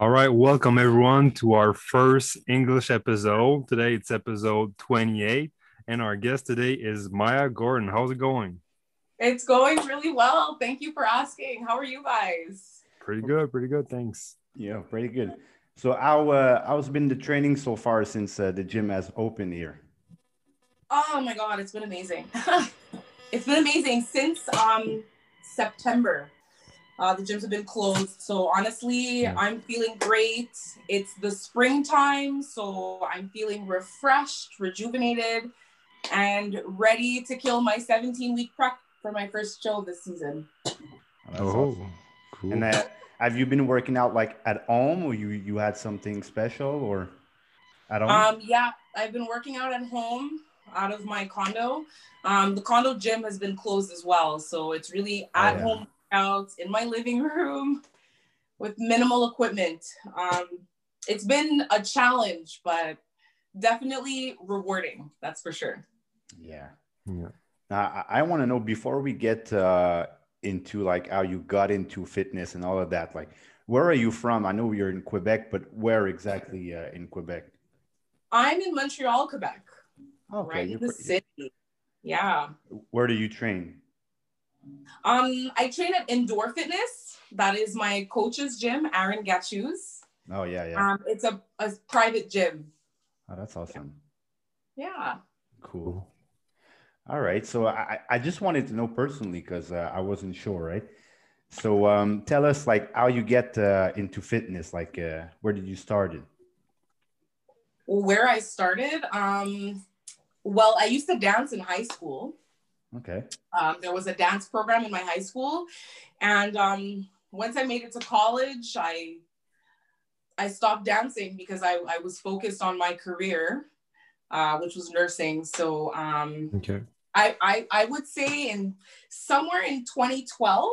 All right, welcome everyone to our first English episode. Today it's episode 28, and our guest today is Maya Gordon. How's it going? It's going really well. Thank you for asking. How are you guys? Pretty good, pretty good. Thanks. Yeah, pretty good. So how uh, how's been the training so far since uh, the gym has opened here? Oh my god, it's been amazing. it's been amazing since um September. Uh, the gyms have been closed. So honestly, Yeah. I'm feeling great. It's the springtime, so I'm feeling refreshed, rejuvenated, and ready to kill my 17 week prep for my first show this season. Oh, awesome. cool. And uh, have you been working out like at home, or you you had something special, or at home? Um, yeah, I've been working out at home out of my condo. Um, the condo gym has been closed as well, so it's really Oh, at yeah. home workouts in my living room with minimal equipment. Um, it's been a challenge, but definitely rewarding. That's for sure. yeah. yeah. Now, I, I want to know before we get uh, into like how you got into fitness and all of that. Like, where are you from? I know you're in Quebec, but where exactly uh, in Quebec? I'm in Montreal, Quebec, Okay, right in the city. Yeah. where do you train? Um, I train at Indoor Fitness. That is my coach's gym, Aaron Gatchus. Oh yeah, yeah. Um, it's a, a private gym. Oh, that's awesome. Yeah. Cool. All right. So I, I just wanted to know personally because uh, I wasn't sure, right? So um, tell us like how you get uh, into fitness. Like, uh, where did you start it? Where I started, um, well, I used to dance in high school. Okay. Um, there was a dance program in my high school, and um, once I made it to college, I I stopped dancing because I, I was focused on my career, uh, which was nursing. So um, Okay. I, I I would say in somewhere in 2012,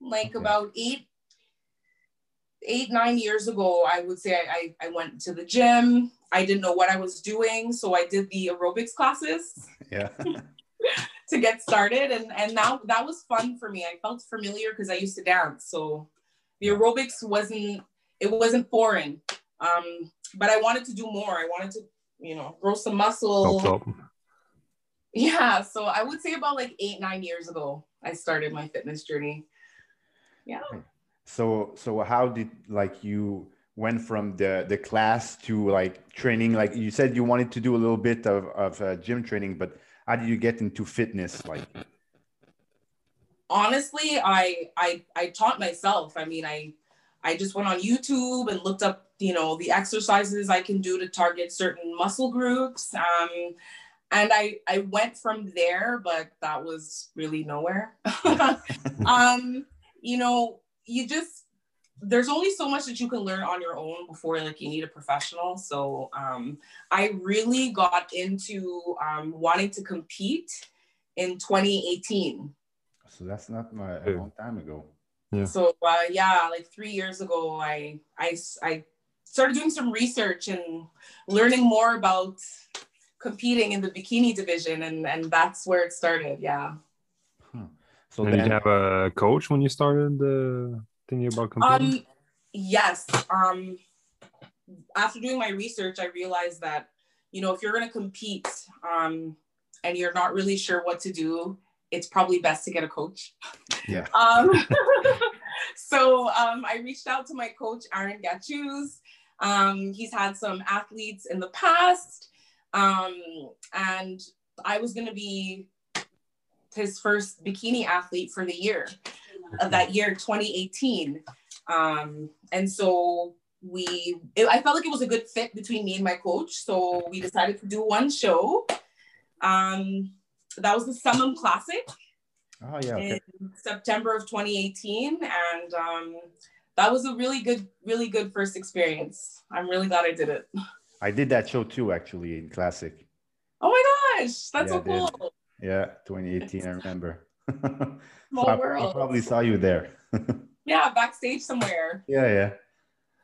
like Okay. about eight eight nine years ago, I would say I, I I went to the gym. I didn't know what I was doing, so I did the aerobics classes Yeah. get started, and and now that was fun for me. I felt familiar because I used to dance, so the aerobics wasn't it wasn't foreign. Um, but I wanted to do more. I wanted to you know grow some muscle. Yeah, so I would say about like eight, nine years ago, I started my fitness journey. Yeah. so so how did like you went from the the class to like training? Like you said, you wanted to do a little bit of of uh, gym training, but how did you get into fitness? Like, Honestly, I I I taught myself. I mean, I I just went on YouTube and looked up, you know, the exercises I can do to target certain muscle groups. Um, and I I went from there, but that was really nowhere. um, you know, you just there's only so much that you can learn on your own before like you need a professional. So um, I really got into um, wanting to compete in 2018. so that's not my, a long time ago. Yeah. So uh, yeah, like three years ago, I, I I started doing some research and learning more about competing in the bikini division, and and that's where it started. Yeah. So and did you have a coach when you started uh, thinking about competing? Um, yes. Um, after doing my research, I realized that you know if you're going to compete, um, and you're not really sure what to do, it's probably best to get a coach. Yeah. Um, so um, I reached out to my coach Aaron Gatchus. Um, he's had some athletes in the past, um, and I was going to be his first bikini athlete for the year of that year 2018 um and so we it, i felt like it was a good fit between me and my coach. So we decided to do one show. Um that was the summum classic oh yeah, okay. in september of 2018 and um that was a really good really good first experience. I'm really glad i did it. I did that show too, actually, in classic. oh my gosh that's Yeah, so cool. Yeah, 2018, I remember. Small So I- I world. probably saw you there. yeah backstage somewhere yeah, yeah.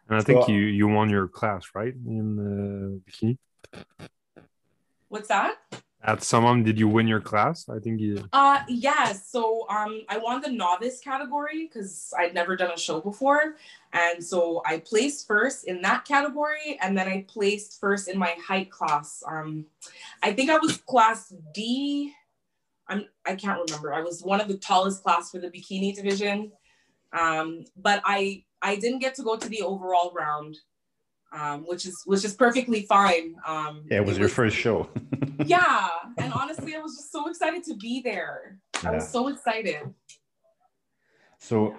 and I think so- you you won your class, right? In uh, bikini. what's that At Summum, did you win your class? I think you. Uh, yeah. So um, I won the novice category because I'd never done a show before, and so I placed first in that category, and then I placed first in my height class. Um, I think I was class D. I'm I can't remember. I was one of the tallest class for the bikini division, um, but I I didn't get to go to the overall round um, which is which is perfectly fine. Um, yeah, it was it your was, first show. yeah, and honestly, I was just so excited to be there. Yeah. I was so excited. So, yeah.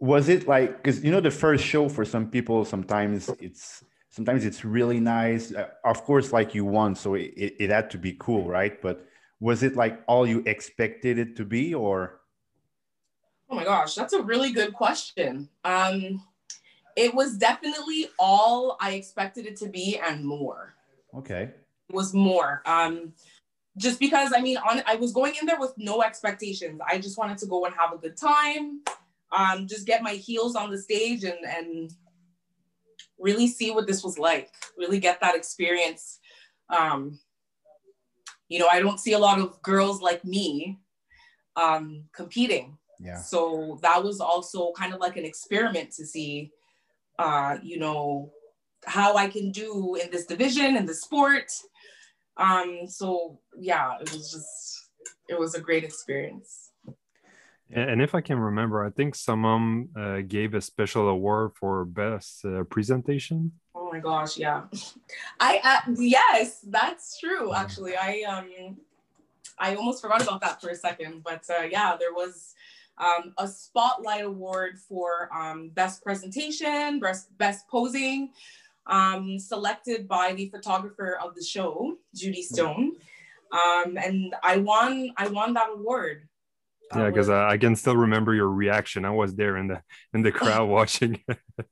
was it like because you know the first show for some people sometimes it's sometimes it's really nice. Uh, of course, like you won, so it, it, it had to be cool, right? But was it like all you expected it to be, or? Oh my gosh, that's a really good question. Um, it was definitely all I expected it to be and more. Okay. It was more. Um, just because I mean, on I was going in there with no expectations. I just wanted to go and have a good time, um, just get my heels on the stage and and really see what this was like. Really get that experience. Um, you know, I don't see a lot of girls like me um, competing. Yeah. So that was also kind of like an experiment to see uh, you know, how I can do in this division in the sport. Um, so yeah, it was just it was a great experience. And if I can remember, I think someone uh, gave a special award for best uh, presentation. Oh my gosh, yeah. I uh, yes, that's true. Actually, I um I almost forgot about that for a second, but uh, yeah, there was um, a spotlight award for um, best presentation, best, best posing, um, selected by the photographer of the show, Judy hmm. Stone. Um, and I won, I won that award. Yeah, because uh, I can still remember your reaction. I was there in the in the crowd watching.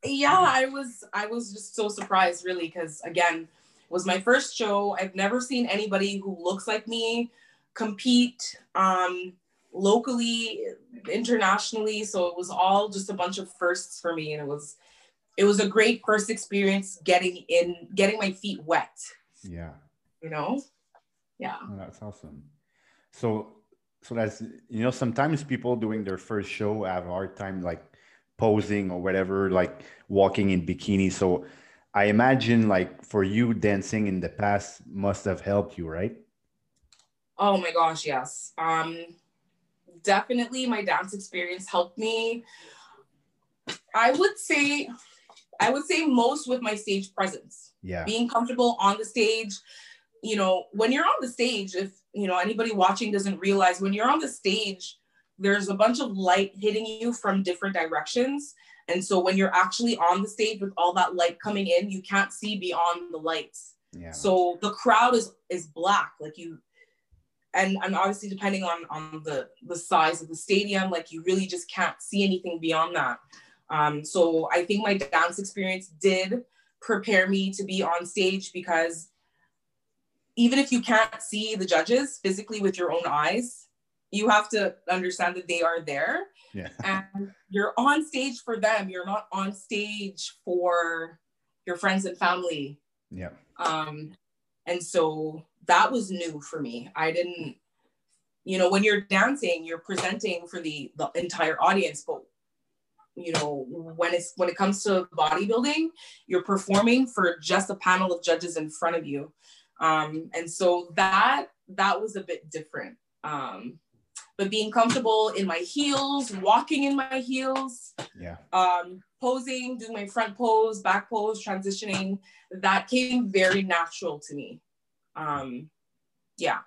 yeah, I was I was just so surprised, really, because again, it was my first show. I've never seen anybody who looks like me compete. Um, locally, internationally. So it was all just a bunch of firsts for me. And it was it was a great first experience getting in, getting my feet wet. Yeah. You know? Yeah. Oh, that's awesome. So so that's you know, sometimes people doing their first show have a hard time like posing or whatever, like walking in bikini. So I imagine like for you dancing in the past must have helped you, right? Oh my gosh, yes. Um definitely my dance experience helped me. I would say, I would say most with my stage presence. Yeah. Being comfortable on the stage. You know, when you're on the stage, if you know anybody watching doesn't realize when you're on the stage, there's a bunch of light hitting you from different directions. And so when you're actually on the stage with all that light coming in, you can't see beyond the lights. Yeah. So the crowd is is black. Like you and and obviously depending on on the the size of the stadium like you really just can't see anything beyond that um, so i think my dance experience did prepare me to be on stage because even if you can't see the judges physically with your own eyes you have to understand that they are there yeah. and you're on stage for them you're not on stage for your friends and family yeah um and so that was new for me. I didn't, you know, when you're dancing, you're presenting for the, the entire audience, but you know, when it's when it comes to bodybuilding, you're performing for just a panel of judges in front of you. Um, and so that that was a bit different. Um, but being comfortable in my heels, walking in my heels, yeah, um, posing, doing my front pose, back pose, transitioning, that came very natural to me um, yeah,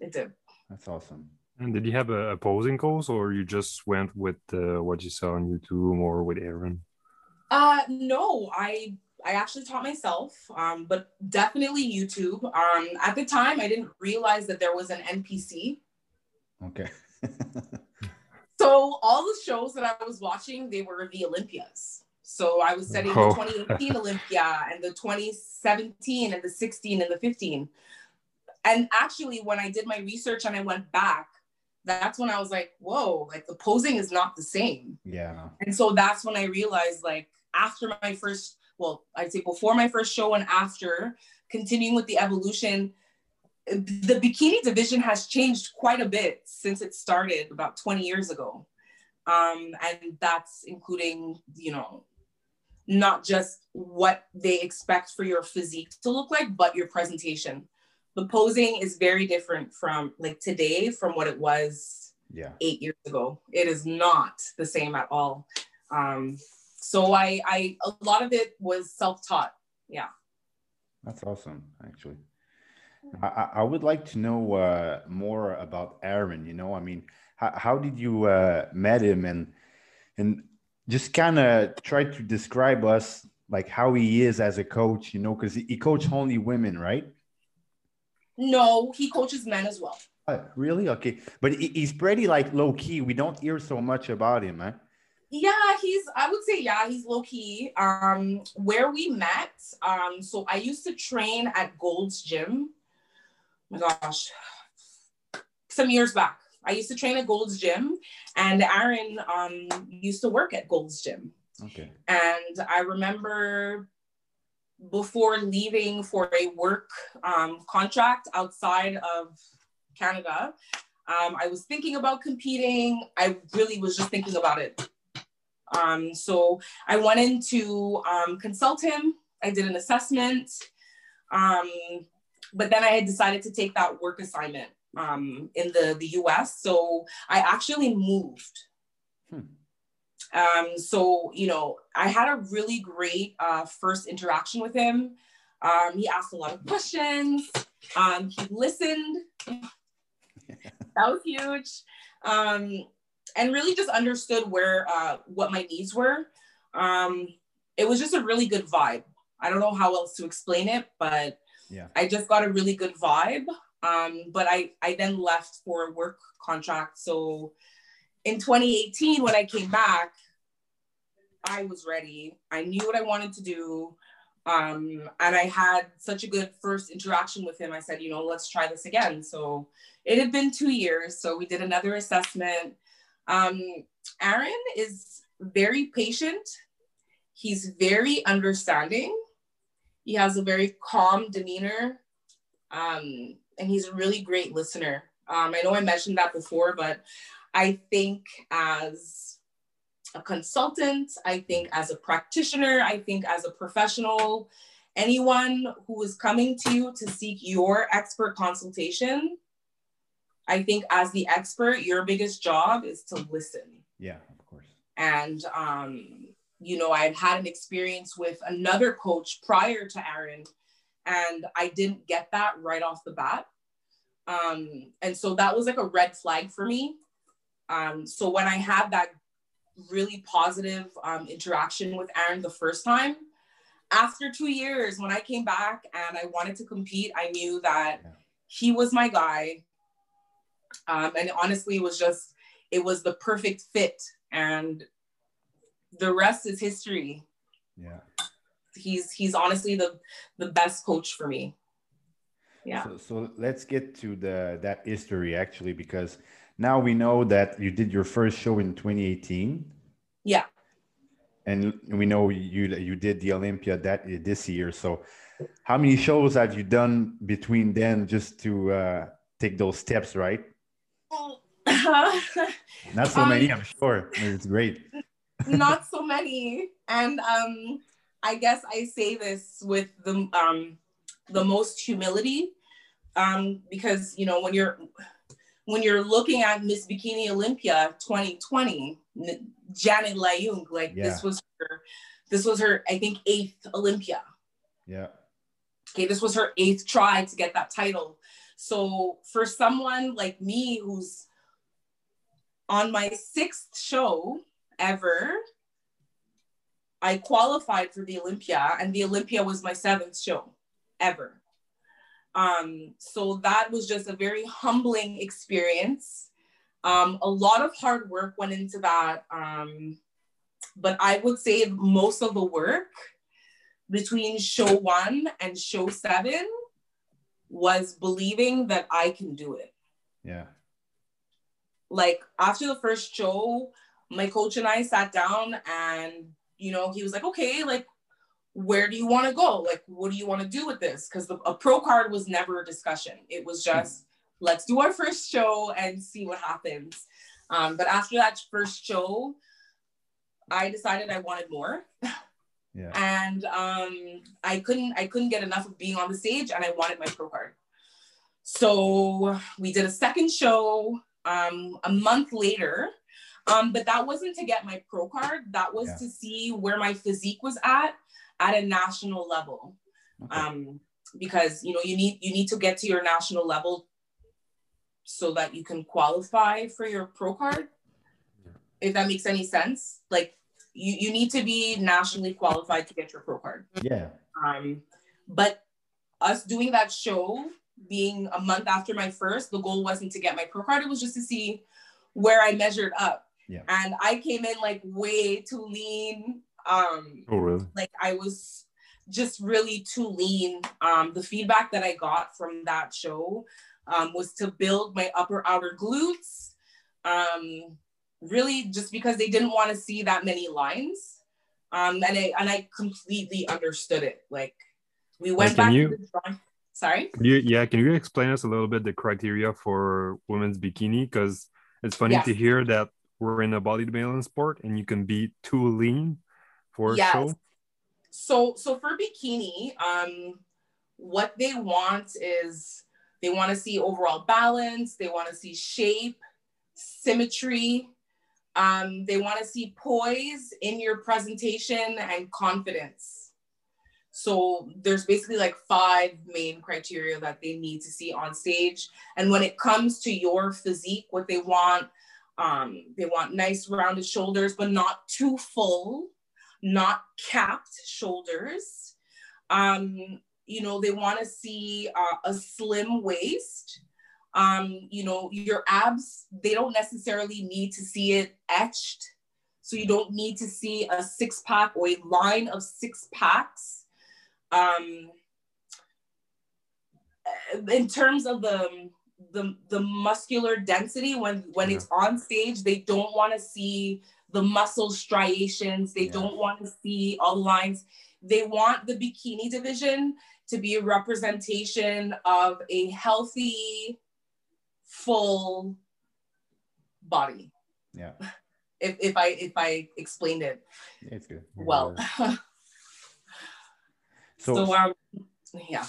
it did. That's awesome. And did you have a posing coach, or you just went with uh, what you saw on YouTube or with Aaron? Uh, no, I I actually taught myself, um, but definitely YouTube. Um, at the time, I didn't realize that there was an NPC. Okay. so all the shows that I was watching, they were the Olympias. So I was studying oh. the 2018 Olympia and the 2017 and the 16 and the 15 and actually when i did my research and i went back that's when i was like whoa like the posing is not the same yeah and so that's when i realized like after my first well i'd say before my first show and after continuing with the evolution the bikini division has changed quite a bit since it started about 20 years ago. Um, and that's including, you know, not just what they expect for your physique to look like, but your presentation. The posing is very different from like today from what it was yeah. eight years ago. It is not the same at all. Um, so I, I, a lot of it was self-taught. Yeah. That's awesome, actually. I, I would like to know uh, more about Aaron. You know, I mean, how, how did you uh, met him, and and just kind of try to describe us like how he is as a coach. You know, because he, he coach only women, right? No, he coaches men as well. Uh, really? Okay, but he, he's pretty like low key. We don't hear so much about him, huh? Yeah, he's I would say yeah, he's low key. Um where we met, um so I used to train at Gold's Gym my gosh, some years back. I used to train at Gold's Gym, and Aaron um, used to work at Gold's Gym. Okay. And I remember before leaving for a work um, contract outside of Canada, um, I was thinking about competing. I really was just thinking about it. Um, so I went in to um, consult him. I did an assessment. Um, but then I had decided to take that work assignment um, in the, the US. So I actually moved. Hmm. Um, so, you know, I had a really great uh, first interaction with him. Um, he asked a lot of questions. Um, he listened. that was huge. Um, and really just understood where, uh, what my needs were. Um, it was just a really good vibe. I don't know how else to explain it, but yeah. I just got a really good vibe. Um, but i i then left for a work contract. So in 2018 when i came back i was ready. I knew what i wanted to do. Um, and i had such a good first interaction with him. I said you know let's try this again. So it had been two years. So we did another assessment um, aaron is very patient. He's very understanding. He has a very calm demeanor, um, and he's a really great listener. Um, I know I mentioned that before, but I think as a consultant, I think as a practitioner, I think as a professional, anyone who is coming to you to seek your expert consultation, I think as the expert, your biggest job is to listen. Yeah, of course. And um, you know, I had had an experience with another coach prior to Aaron, and I didn't get that right off the bat. Um, and so that was like a red flag for me. Um, so when I had that really positive um, interaction with Aaron the first time, after two years, when I came back and I wanted to compete, I knew that he was my guy. Um, and honestly, it was just, it was the perfect fit. And the rest is history. Yeah. He's he's honestly the the best coach for me. Yeah. So, so let's get to the that history actually because now we know that you did your first show in 2018. Yeah. And we know you you did the Olympia that this year. So how many shows have you done between then just to uh, take those steps, right? Not so many, um, I'm sure. It's great not so many. And um, I guess I say this with the um, the most humility, um, because you know when you're when you're looking at Miss Bikini Olympia 2020, Janet Layug, like yeah. this was her, this was her, I think eighth Olympia. Yeah. Okay, this was her eighth try to get that title. So for someone like me who's on my sixth show ever. I qualified for the Olympia, and the Olympia was my seventh show ever. Um, so that was just a very humbling experience. Um, a lot of hard work went into that. Um, but I would say most of the work between show one and show seven was believing that I can do it. Yeah. Like after the first show, my coach and I sat down and, you know, he was like, okay, like, where do you want to go? Like, what do you want to do with this? Because a pro card was never a discussion. It was just let's do our first show and see what happens. Um, but after that first show, I decided I wanted more. Yeah. And um, I couldn't I couldn't get enough of being on the stage and I wanted my pro card. So we did a second show um, a month later. Um, but that wasn't to get my pro card. That was yeah. to see where my physique was at at a national level. Okay. Um, because you know you need you need to get to your national level so that you can qualify for your pro card. If that makes any sense, like you, you need to be nationally qualified to get your pro card. Yeah. Um, but us doing that show, being a month after my first, the goal wasn't to get my pro card. It was just to see where I measured up. Yeah. And I came in like way too lean. Um, oh, really? Like I was just really too lean. Um, the feedback that I got from that show um, was to build my upper outer glutes. Um, really just because they didn't want to see that many lines. Um, and I and I completely understood it. Like we went back you, to the drawing. Sorry. Can you, yeah, can you explain us a little bit the criteria for women's bikini? Because it's funny yes. to hear that we're in a bodybuilding sport and you can be too lean for yes. a show. So so for bikini, um, what they want is they want to see overall balance, they want to see shape, symmetry, um, they want to see poise in your presentation and confidence. So there's basically like five main criteria that they need to see on stage. And when it comes to your physique, what they want, um, they want nice rounded shoulders, but not too full, not capped shoulders. Um, you know, they want to see uh, a slim waist um, you know, your abs, they don't necessarily need to see it etched. So you don't need to see a six pack or a line of six packs. Um, in terms of the, the, the muscular density, when, when yeah. it's on stage, they don't want to see the muscle striations. They yeah. don't want to see all the lines. They want the bikini division to be a representation of a healthy, full body. Yeah. If, if I if I explained it it's good. well. so, so um, yeah.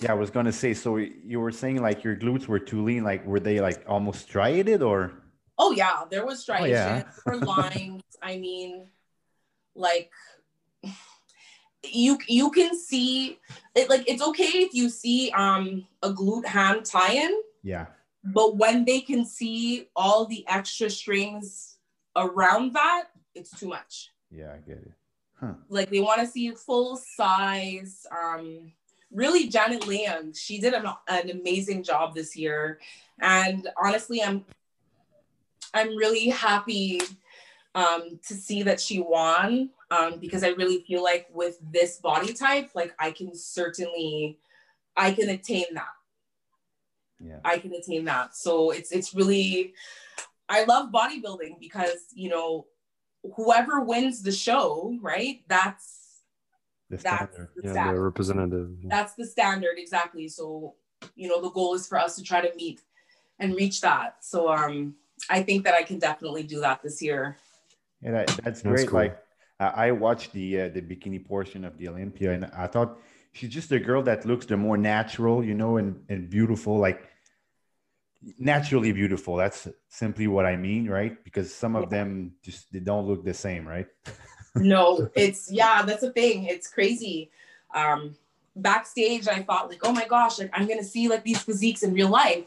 Yeah, I was gonna say. So you were saying like your glutes were too lean. Like were they like almost striated or? Oh yeah, there was striation oh, yeah. lines. I mean, like you you can see it. Like it's okay if you see um a glute ham tie-in. Yeah but when they can see all the extra strings around that, it's too much. Yeah, I get it. Huh. Like they want to see full size. Um, really, Janet Layug, she did an, an amazing job this year, and honestly, I'm I'm really happy um, to see that she won um, because I really feel like with this body type, like I can certainly I can attain that yeah. I can attain that. So it's it's really I love bodybuilding because you know whoever wins the show, right? That's the that's the, yeah, the representative. That's the standard exactly. So you know the goal is for us to try to meet and reach that. So um I think that I can definitely do that this year. Yeah, that, that's great. cool. Like I watched the uh, the bikini portion of the Olympia, and I thought she's just a girl that looks the more natural, you know, and and beautiful. Like naturally beautiful. That's simply what i mean right? Because some of them just they don't look the same right? No it's yeah that's a thing. It's crazy. Um backstage i thought like oh my gosh like i'm gonna see like these physiques in real life.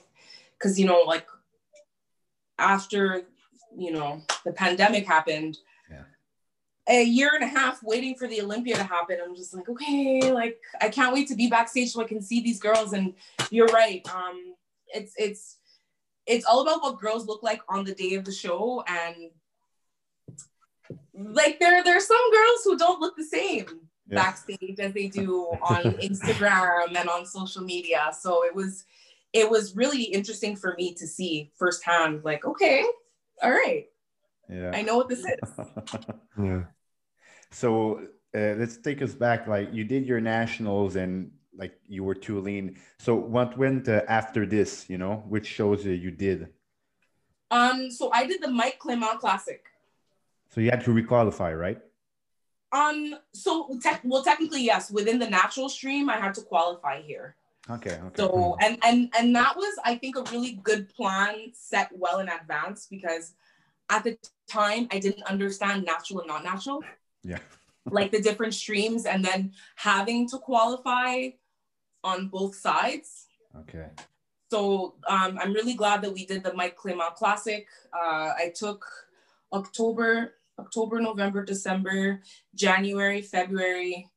Because you know like after you know the pandemic happened yeah. a year and a half waiting for the olympia to happen i'm just like okay like i can't wait to be backstage so i can see these girls. And you're right um it's it's it's all about what girls look like on the day of the show and like there there's some girls who don't look the same yeah. backstage as they do on Instagram and on social media. So it was it was really interesting for me to see firsthand like okay, all right. Yeah. I know what this is. yeah. So uh, let's take us back. Like you did your nationals and like you were too lean. So what went uh, after this? You know, which shows uh, you did? Um, so I did the Mike Clement Classic. So you had to requalify, right? Um, so te- well, technically, yes. Within the natural stream, I had to qualify here. Okay. okay. So and and and that was, I think, a really good plan set well in advance because at the time I didn't understand natural and not natural. Yeah. like the different streams, and then having to qualify on both sides. Okay. So um, I'm really glad that we did the Mike Clement Classic. Uh, I took October, October, November, December, January, February,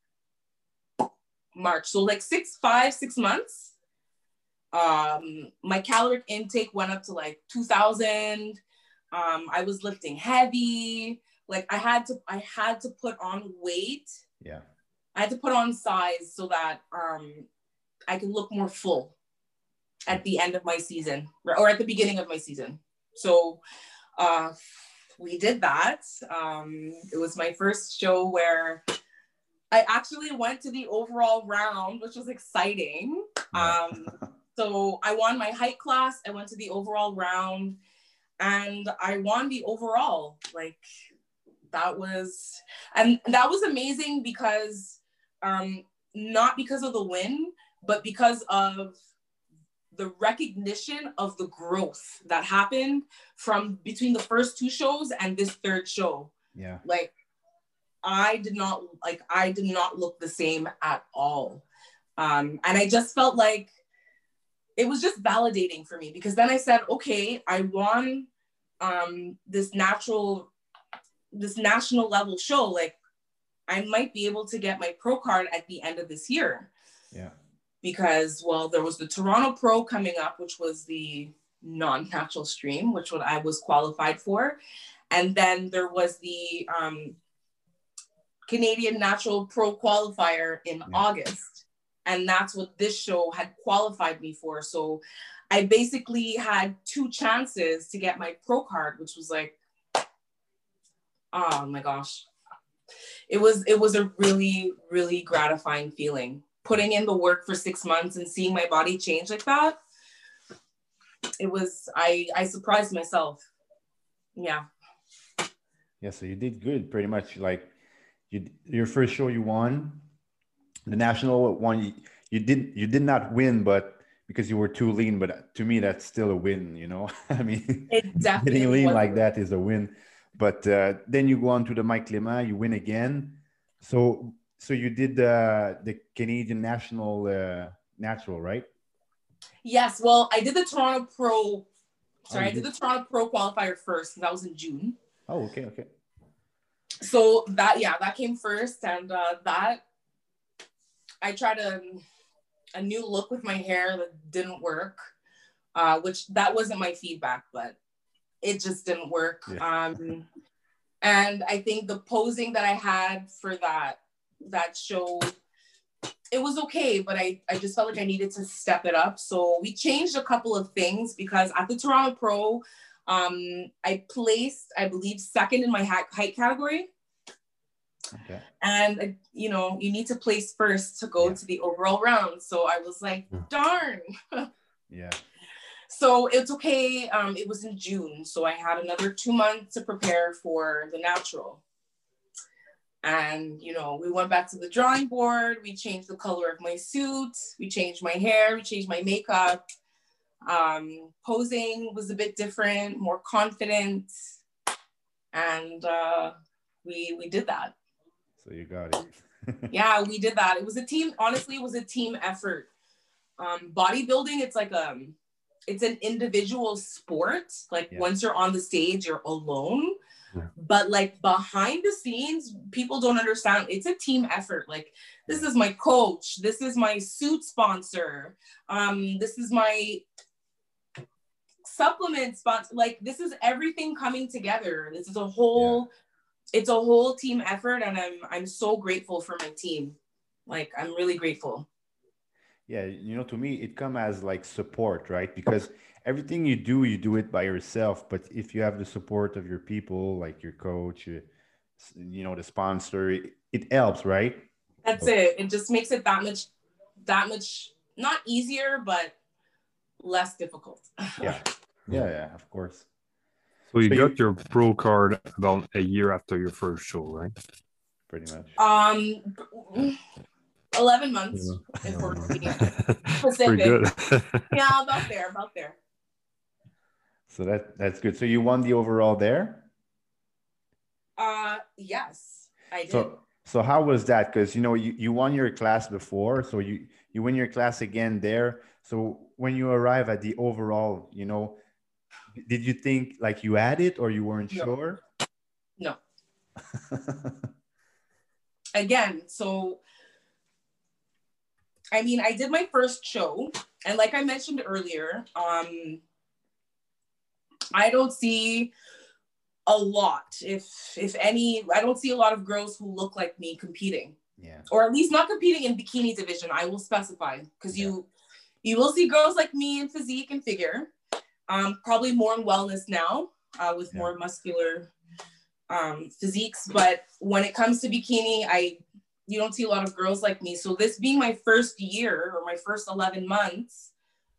March. So like six, five, six months. Um, my caloric intake went up to like 2000. Um, I was lifting heavy. Like I had to, I had to put on weight. Yeah. I had to put on size so that um, I can look more full at the end of my season or at the beginning of my season. So uh, we did that. Um, it was my first show where I actually went to the overall round, which was exciting. Um, so I won my height class. I went to the overall round and I won the overall. Like that was, and that was amazing because um, not because of the win, but because of the recognition of the growth that happened from between the first two shows and this third show. Yeah. Like I did not like I did not look the same at all. Um, and I just felt like it was just validating for me because then I said, okay, I won um, this natural, this national level show. Like I might be able to get my pro card at the end of this year. Yeah because well there was the toronto pro coming up which was the non-natural stream which what i was qualified for. And then there was the um, canadian natural pro qualifier in yeah. august. And that's what this show had qualified me for. So i basically had two chances to get my pro card which was like oh my gosh. It was it was a really really gratifying feeling putting in the work for six months and seeing my body change like that, it was I I surprised myself. Yeah. Yeah, so you did good pretty much like you your first show you won the national one you, you did you did not win but because you were too lean but to me that's still a win you know i mean getting lean like that is a win but uh, then you go on to the mike clement you win again so so you did the the Canadian national uh, natural, right? Yes. Well, I did the Toronto Pro. Sorry, oh, I did, the Toronto Pro qualifier first. That was in June. Oh, okay, okay. So that yeah, that came first, and uh, that I tried a a new look with my hair that didn't work, uh, which that wasn't my feedback, but it just didn't work. Yeah. Um, and I think the posing that I had for that that show it was okay, but I, I just felt like I needed to step it up. So we changed a couple of things because at the Toronto Pro, um, I placed, I believe, second in my height category. Okay. And, uh, you know, you need to place first to go yeah. to the overall round. So I was like, darn. yeah. So it's okay. Um, it was in June. So I had another two months to prepare for the natural. And, you know, we went back to the drawing board. We changed the color of my suit. We changed my hair. We changed my makeup. Um, posing was a bit different, more confident. And uh, we, we did that. So you got it. yeah, we did that. It was a team, honestly, it was a team effort. Um, bodybuilding, it's like a, um, it's an individual sport. Like yeah. once you're on the stage, you're alone but like behind the scenes people don't understand. It's a team effort. Like this is my coach. This is my suit sponsor. Um this is my supplement sponsor like this is everything coming together. This is a whole yeah. it's a whole team effort and i'm i'm so grateful for my team. Like i'm really grateful. Yeah you know to me it come as like support right? Because everything you do, you do it by yourself. But if you have the support of your people, like your coach, you, you know, the sponsor, it helps, right? That's it. It just makes it that much, that much not easier, but less difficult. yeah, yeah, yeah. Of course. So you so got you... your pro card about a year after your first show, right? Pretty much. Um, eleven months. Yeah. If we're Pretty good. yeah, about there, about there. So that that's good. So you won the overall there. Uh, yes, I did. So so how was that? Because you know you, you won your class before, so you you win your class again there. So when you arrive at the overall, you know, did you think like you had it or you weren't no. sure? No. again, so I mean, I did my first show, and like I mentioned earlier, um, I don't see a lot, if if any, I don't see a lot of girls who look like me competing. Yeah. Or at least not competing in bikini division. I will specify because yeah. you you will see girls like me in physique and figure. Um, probably more in wellness now, uh, with yeah. more muscular um, physiques. But when it comes to bikini, I you don't see a lot of girls like me. So this being my first year or my first 11 months,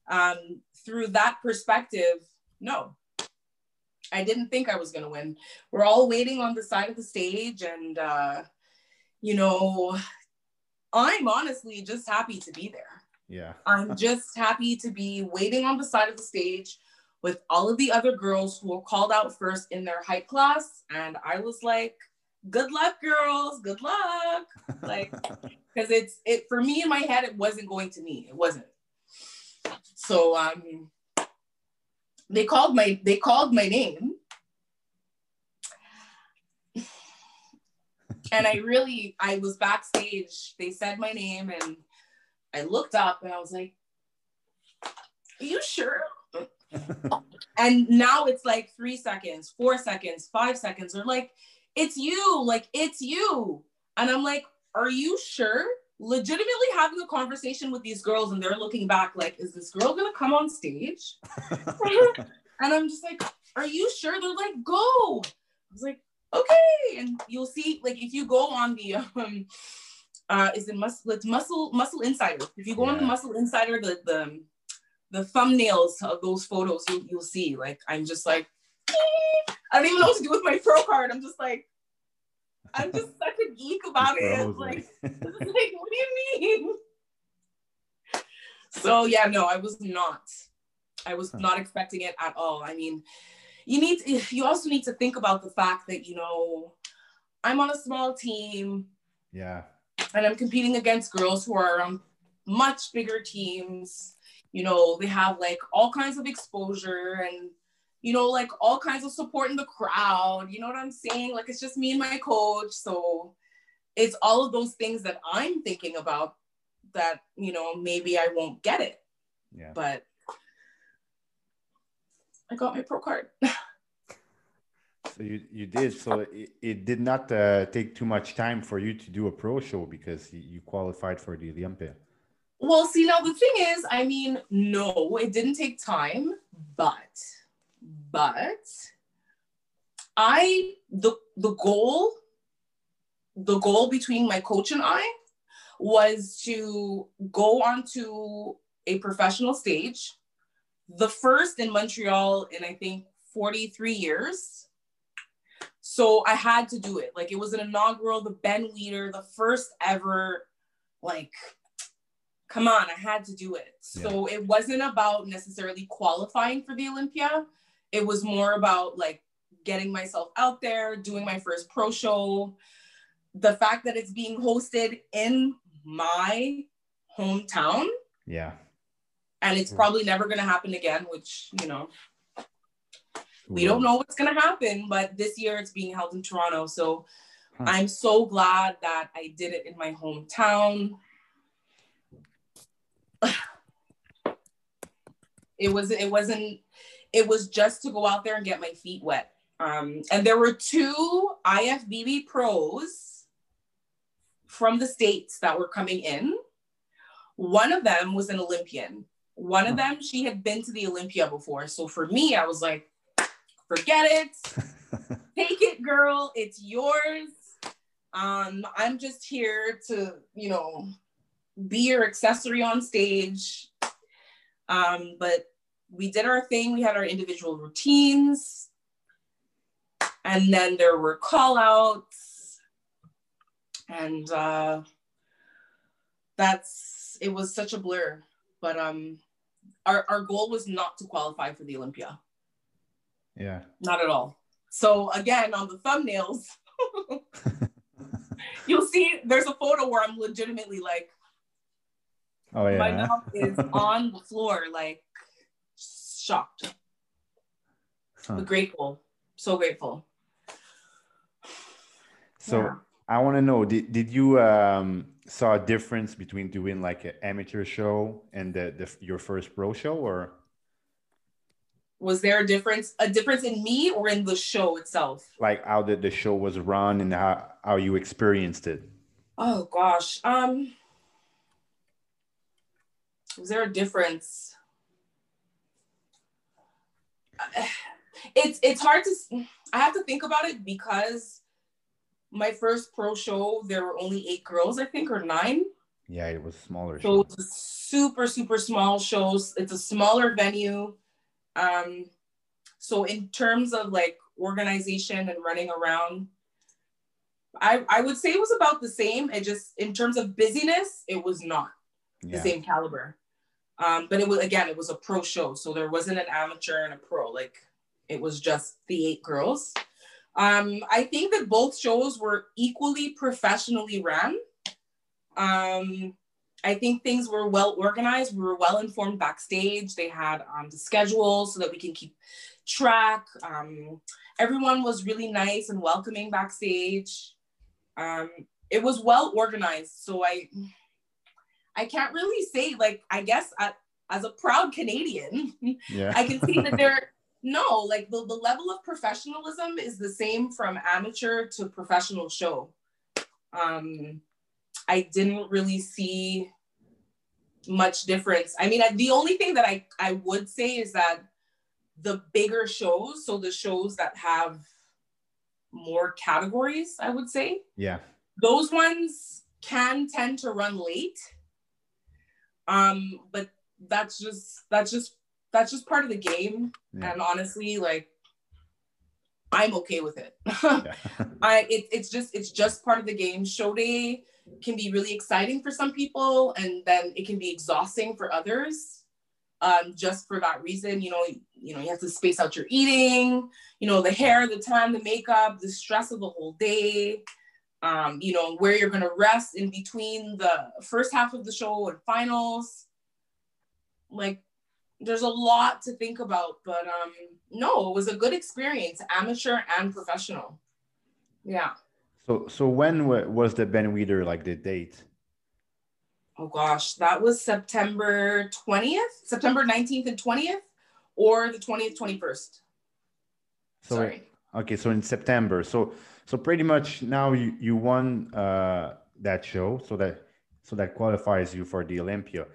um, through that perspective, no, I didn't think I was going to win. We're all waiting on the side of the stage. And, uh, you know, I'm honestly just happy to be there. Yeah. I'm just happy to be waiting on the side of the stage with all of the other girls who were called out first in their height class. And I was like, good luck girls good luck like because it's it for me in my head it wasn't going to me it wasn't so um they called my they called my name and i really i was backstage they said my name and i looked up and i was like are you sure and now it's like three seconds four seconds five seconds or like it's you, like it's you. And I'm like, are you sure? Legitimately having a conversation with these girls and they're looking back like, is this girl gonna come on stage? and I'm just like, are you sure? They're like, go. I was like, okay. And you'll see, like, if you go on the um uh is it muscle it's muscle muscle insider. If you go yeah. on the muscle insider, the the the thumbnails of those photos you, you'll see like i'm just like I don't even know what to do with my pro card. I'm just like, I'm just such a geek about it. Like, like, what do you mean? So yeah, no, I was not. I was not expecting it at all. I mean, you need to, you also need to think about the fact that you know I'm on a small team. Yeah. And I'm competing against girls who are on much bigger teams. You know, they have like all kinds of exposure and you know, like all kinds of support in the crowd. You know what I'm saying? Like it's just me and my coach. So it's all of those things that I'm thinking about that, you know, maybe I won't get it. Yeah. But I got my pro card. so you, you did. So it, it did not uh, take too much time for you to do a pro show because you qualified for the Olympia. Well, see, now the thing is, I mean, no, it didn't take time, but but I the the goal the goal between my coach and I was to go onto a professional stage, the first in Montreal in I think 43 years. So I had to do it. Like it was an inaugural, the Ben Weider, the first ever, like, come on, I had to do it. Yeah. So it wasn't about necessarily qualifying for the Olympia it was more about like getting myself out there, doing my first pro show. The fact that it's being hosted in my hometown. Yeah. And it's hmm. probably never going to happen again, which, you know, we don't know what's going to happen, but this year it's being held in Toronto. So huh. I'm so glad that I did it in my hometown. it was it wasn't it was just to go out there and get my feet wet. Um, and there were two IFBB pros from the States that were coming in. One of them was an Olympian. One of them, she had been to the Olympia before. So for me, I was like, forget it. Take it, girl. It's yours. Um, I'm just here to, you know, be your accessory on stage. Um, but we did our thing. We had our individual routines. And then there were call outs. And uh, that's, it was such a blur. But um, our, our goal was not to qualify for the Olympia. Yeah. Not at all. So again, on the thumbnails, you'll see there's a photo where I'm legitimately like, oh yeah, my mouth is on the floor, like shocked, huh. but grateful, so grateful. So yeah. I want to know, did did you um, saw a difference between doing like an amateur show and the, the your first pro show, or? was there a difference a difference in me or in the show itself like how the, the show was run and how, how you experienced it oh gosh um was there a difference it's it's hard to i have to think about it because my first pro show there were only eight girls i think or nine yeah it was smaller so it's a super super small shows it's a smaller venue um, so in terms of like organization and running around, I, I would say it was about the same. It just in terms of busyness, it was not yeah. the same caliber. Um, but it was again, it was a pro show, so there wasn't an amateur and a pro. Like it was just the eight girls. Um, I think that both shows were equally professionally ran. Um, I think things were well organized. We were well informed backstage. They had um, the schedule so that we can keep track. Um, everyone was really nice and welcoming backstage. Um, it was well organized. So I, I can't really say like I guess I, as a proud Canadian, yeah. I can see that there. No, like the, the level of professionalism is the same from amateur to professional show. Um, I didn't really see much difference. I mean, the only thing that I, I would say is that the bigger shows, so the shows that have more categories, I would say. Yeah. Those ones can tend to run late. Um, but that's just that's just that's just part of the game. Yeah. And honestly, like I'm okay with it. I it, it's just it's just part of the game. Show day can be really exciting for some people, and then it can be exhausting for others. Um, just for that reason, you know, you know, you have to space out your eating, you know, the hair, the time, the makeup, the stress of the whole day. Um, you know, where you're gonna rest in between the first half of the show and finals. Like there's a lot to think about, but um, no, it was a good experience, amateur and professional. Yeah. So, so when was the Ben Weider like the date? Oh gosh, that was September 20th, September 19th and 20th, or the 20th, 21st. So, Sorry. Okay, so in September. So, so pretty much now you, you won uh, that show, so that so that qualifies you for the Olympia.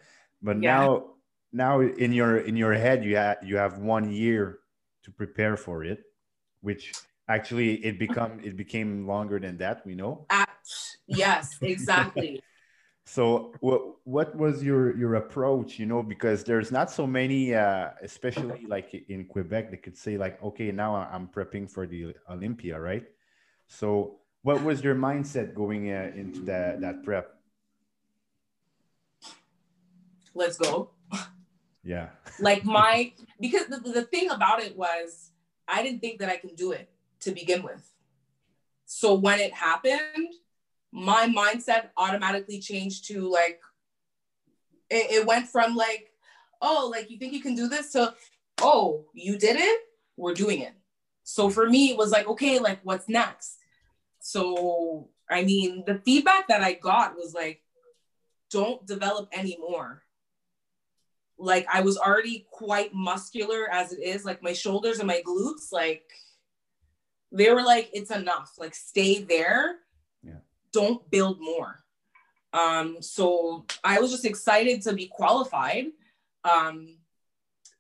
But yeah. now now in your in your head you have you have one year to prepare for it which actually it become it became longer than that we know uh, yes exactly so what what was your your approach you know because there's not so many uh especially like in quebec they could say like okay now i'm prepping for the olympia right so what was your mindset going uh, into that that prep let's go yeah. like my because the, the thing about it was I didn't think that I can do it to begin with. So when it happened, my mindset automatically changed to like it, it went from like, oh, like you think you can do this to oh, you did it, we're doing it. So for me, it was like, okay, like what's next? So I mean, the feedback that I got was like, don't develop anymore like I was already quite muscular as it is, like my shoulders and my glutes, like they were like, it's enough, like stay there. Yeah. Don't build more. Um, so I was just excited to be qualified. Um,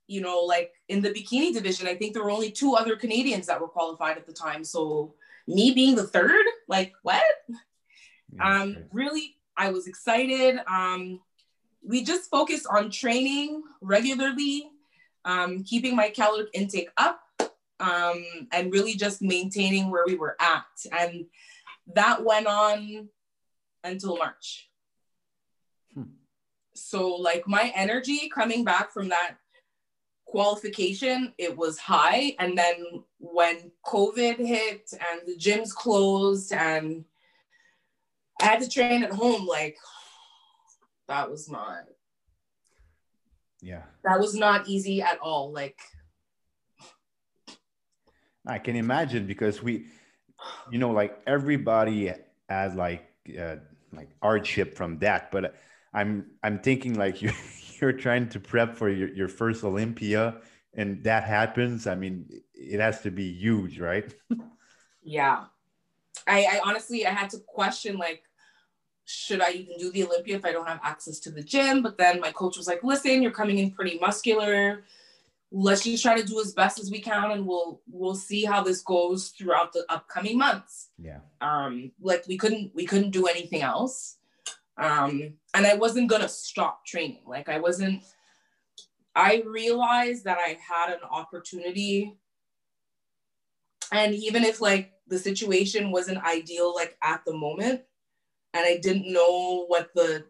you know, like in the bikini division, I think there were only two other Canadians that were qualified at the time. So me being the third, like what? um, really, I was excited. Um, we just focused on training regularly, um, keeping my caloric intake up, um, and really just maintaining where we were at. And that went on until March. Hmm. So, like, my energy coming back from that qualification, it was high. And then when COVID hit and the gyms closed and I had to train at home, like that was not yeah that was not easy at all like i can imagine because we you know like everybody has like uh, like hardship from that but i'm i'm thinking like you you're trying to prep for your, your first Olympia and that happens, I mean, it has to be huge, right? yeah. I, I honestly, I had to question like, should I even do the Olympia if I don't have access to the gym? But then my coach was like, listen, you're coming in pretty muscular. Let's just try to do as best as we can and we'll we'll see how this goes throughout the upcoming months. Yeah. Um, like we couldn't we couldn't do anything else um, and I wasn't gonna stop training. Like I wasn't. I realized that I had an opportunity, and even if like the situation wasn't ideal, like at the moment, and I didn't know what the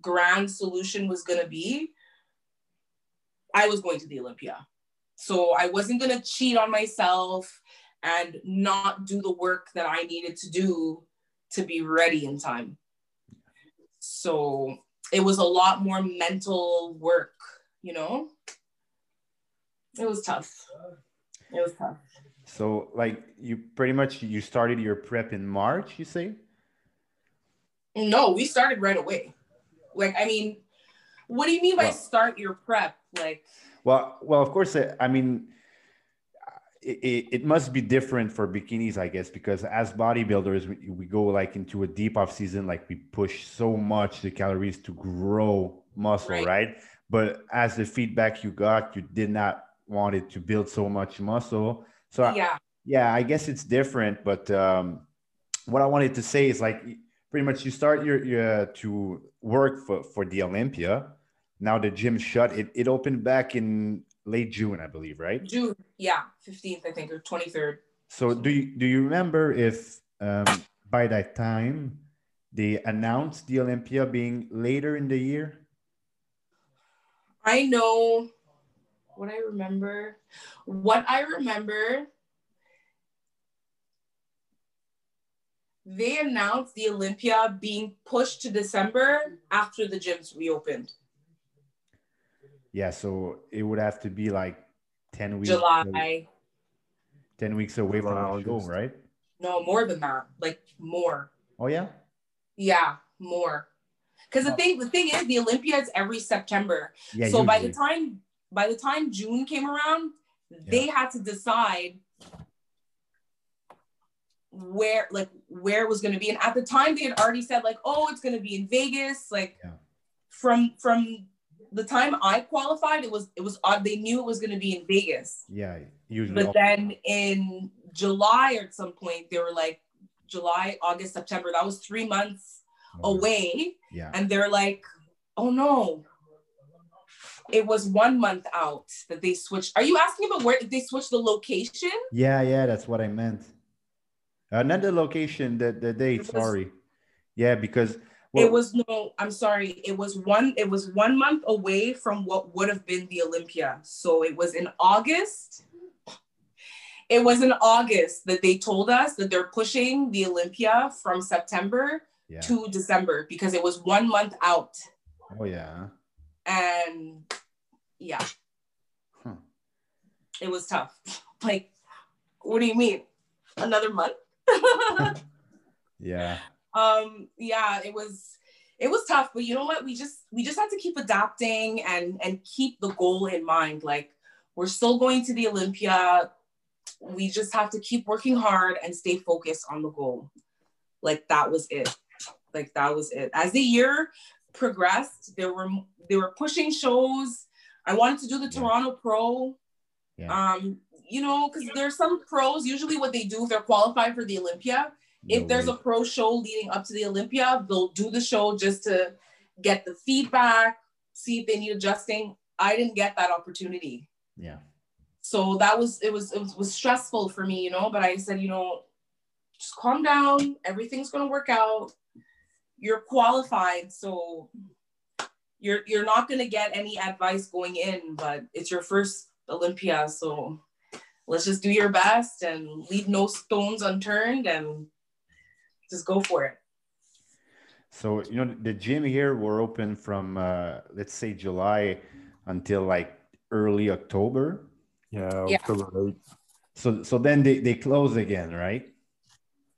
grand solution was gonna be, I was going to the Olympia. So I wasn't gonna cheat on myself and not do the work that I needed to do to be ready in time. So it was a lot more mental work, you know? It was tough. It was tough. So like you pretty much you started your prep in March, you say? No, we started right away. Like I mean, what do you mean by well, start your prep? Like Well, well, of course I mean it, it must be different for bikinis, I guess, because as bodybuilders, we, we go like into a deep off season, like we push so much the calories to grow muscle, right. right? But as the feedback you got, you did not want it to build so much muscle. So yeah, I, yeah, I guess it's different. But um, what I wanted to say is like pretty much you start your, your to work for for the Olympia. Now the gym shut. It it opened back in late June, I believe, right? June, yeah, fifteenth, I think, or twenty third. So do you do you remember if um, by that time they announced the Olympia being later in the year? I know what I remember. What I remember, they announced the Olympia being pushed to December after the gyms reopened. Yeah, so it would have to be like 10 weeks. July. Away, 10 weeks away from the show, right? No, more than that. Like more. Oh yeah? Yeah, more. Because the oh. thing, the thing is, the Olympia is every September. Yeah, so usually. by the time by the time June came around, yeah. they had to decide where like where it was going to be and at the time they had already said like oh it's going to be in vegas like yeah. from from the time I qualified, it was it was odd. They knew it was going to be in Vegas. Yeah, usually. But then in July or at some point, they were like July, August, September. That was three months oh, away. Yeah. And they're like, oh no. It was one month out that they switched. Are you asking about where they switched the location? Yeah, yeah, that's what I meant. Uh, Another location, the the date. Was, sorry. Yeah, because well, it was no, I'm sorry. It was one, it was one month away from what would have been the Olympia. So it was in August. It was in August that they told us that they're pushing the Olympia from September yeah. to December because it was one month out. Oh yeah. And yeah. Huh. It was tough. Like, what do you mean? Another month? yeah um yeah it was it was tough but you know what? We just we just had to keep adapting and and keep the goal in mind. Like we're still going to the olympia. We just have to keep working hard and stay focused on the goal. Like that was it. Like that was it. As the year progressed there were they were pushing shows. I wanted to do the toronto pro. Yeah. um you know because there's some pros. Usually what they do if they're qualified for the olympia if there's a pro show leading up to the Olympia, they'll do the show just to get the feedback, see if they need adjusting. I didn't get that opportunity. Yeah. So that was it was it was, was stressful for me, you know, but I said, you know, just calm down, everything's going to work out. You're qualified, so you're you're not going to get any advice going in, but it's your first Olympia, so let's just do your best and leave no stones unturned and just go for it. So, you know, the gym here were open from, uh, let's say July until like early October. Yeah, yeah. 8th. So, so then they, they close again, right?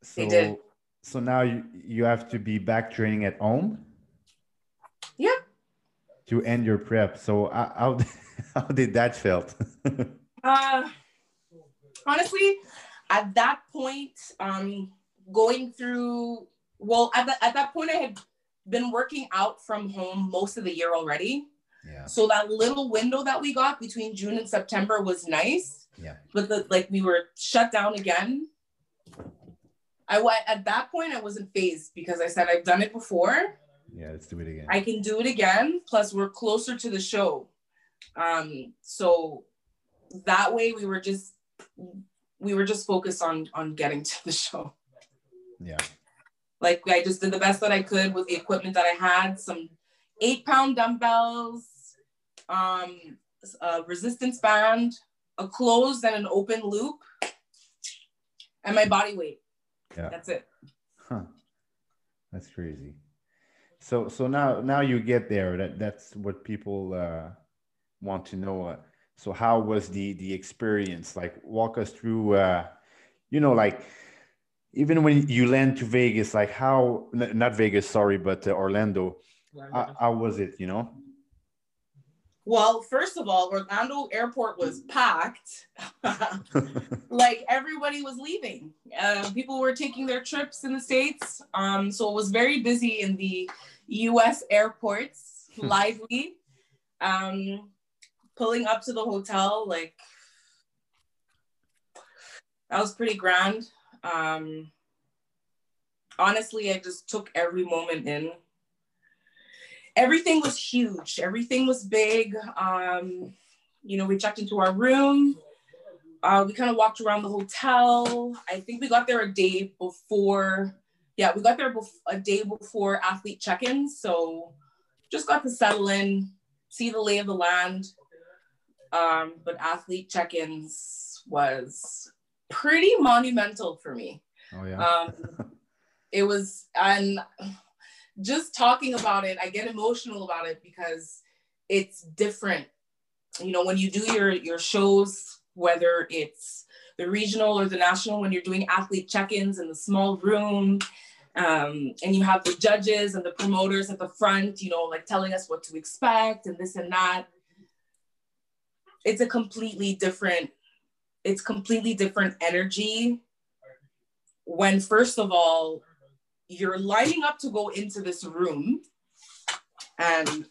So, they did. So now you, you have to be back training at home? Yeah. To end your prep. So uh, how, how did that felt? uh, honestly, at that point, um, going through well at, the, at that point i had been working out from home most of the year already. Yeah. so that little window that we got between june and september was nice. Yeah. But the, like we were shut down again. I at that point i wasn't phased because i said i've done it before. Yeah let's do it again. I can do it again. Plus we're closer to the show. Um so that way we were just we were just focused on on getting to the show yeah. Like I just did the best that I could with the equipment that I had. Some eight pound dumbbells, um, a resistance band, a closed and an open loop, and my body weight. Yeah. That's it. Huh. That's crazy. So so now now you get there. That that's what people uh, want to know. Uh, so how was the the experience? Like walk us through. Uh, you know, like even when you land to Vegas, like how not Vegas, sorry, but uh, Orlando, how, how was it? You know. Well, first of all, Orlando airport was packed. like everybody was leaving. Uh, people were taking their trips in the States. Um, so it was very busy in the US airports, lively. Um, pulling up to the hotel, like that was pretty grand. Um, honestly, I just took every moment in. Everything was huge. Everything was big. Um, you know, we checked into our room. Uh, we kind of walked around the hotel. I think we got there a day before. Yeah, we got there a day before athlete check-ins. So just got to settle in, see the lay of the land. Um, but athlete check-ins was pretty monumental for me. Oh yeah. Um, it was, and just talking about it, I get emotional about it because it's different. You know, when you do your your shows, whether it's the regional or the national, when you're doing athlete check-ins in the small room, um, and you have the judges and the promoters at the front, you know, like telling us what to expect and this and that. It's a completely different it's completely different energy when first of all you're lining up to go into this room and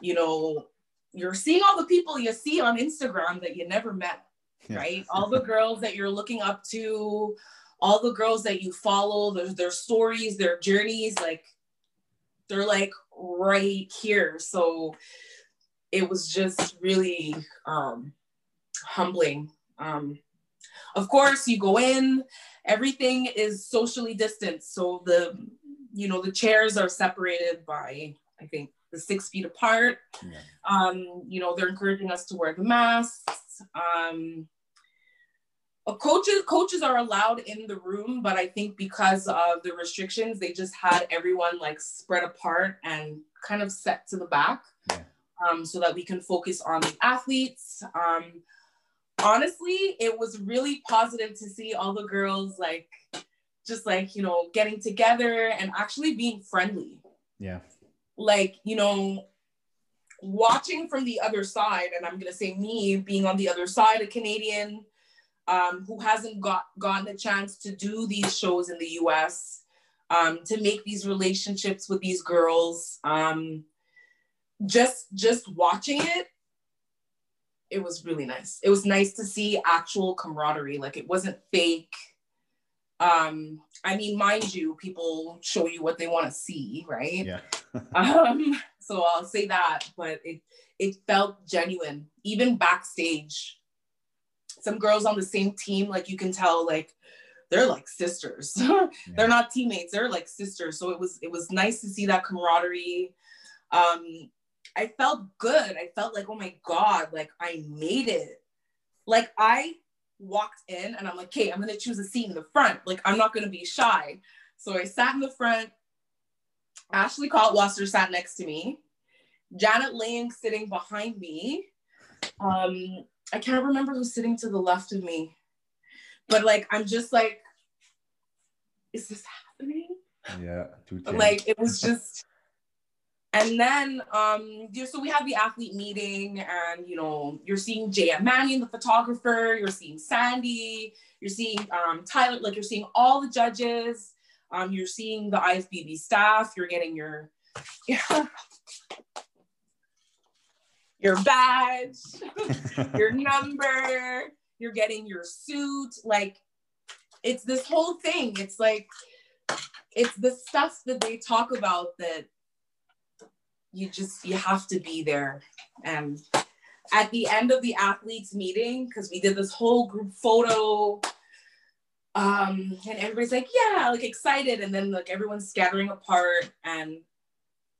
you know you're seeing all the people you see on instagram that you never met yeah. right? All the girls that you're looking up to all the girls that you follow their, their stories their journeys like they're like right here. So it was just really um humbling um, of course, you go in, everything is socially distanced. So the, you know, the chairs are separated by, I think, the six feet apart. Yeah. Um, you know, they're encouraging us to wear the masks. Um, coaches coaches are allowed in the room, but I think because of the restrictions, they just had everyone like spread apart and kind of set to the back, yeah. um, so that we can focus on the athletes. Um, honestly, it was really positive to see all the girls like just like, you know, getting together and actually being friendly. Yeah. Like, you know, watching from the other side, and I'm gonna say me being on the other side, a Canadian um, who hasn't got gotten a chance to do these shows in the US, um, to make these relationships with these girls. Um, just just watching it it was really nice. It was nice to see actual camaraderie. Like it wasn't fake. Um, I mean, mind you, people show you what they want to see, right? Yeah. um, so I'll say that, but it it felt genuine, even backstage. Some girls on the same team, like you can tell, like they're like sisters. yeah. They're not teammates, they're like sisters. So it was it was nice to see that camaraderie. Um, I felt good. I felt like, oh my God, like I made it. Like I walked in and I'm like, okay, I'm gonna choose a seat in the front. Like I'm not gonna be shy. So I sat in the front. Ashley Kaltwasser sat next to me. Janet Layug sitting behind me. Um, I can't remember who's sitting to the left of me, but like I'm just like, is this happening? Yeah, like it was just and then, um, so we have the athlete meeting, and you know, you're seeing Jay Mannion, the photographer, you're seeing Sandy, you're seeing um, Tyler, like you're seeing all the judges, um, you're seeing the IFBB staff, you're getting your yeah, your badge, your number, you're getting your suit. Like, it's this whole thing. It's like, it's the stuff that they talk about that you just you have to be there. And at the end of the athletes meeting because we did this whole group photo um and everybody's like yeah like excited. And then like everyone's scattering apart and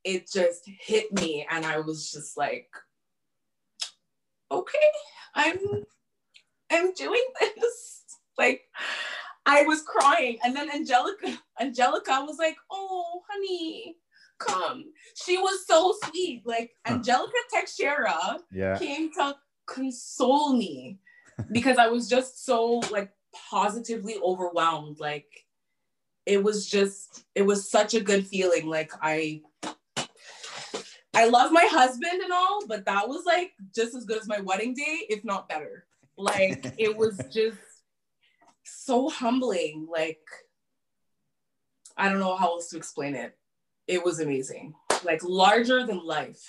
it just hit me and i was just like okay i'm i'm doing this. Like i was crying. And then angelica angelica was like oh honey come. She was so sweet. Like Angelica Teixeira yeah. came to console me because I was just so like positively overwhelmed. Like it was just, it was such a good feeling. Like I I love my husband and all, but that was like just as good as my wedding day, if not better. Like it was just so humbling. Like I don't know how else to explain it it was amazing, like larger than life.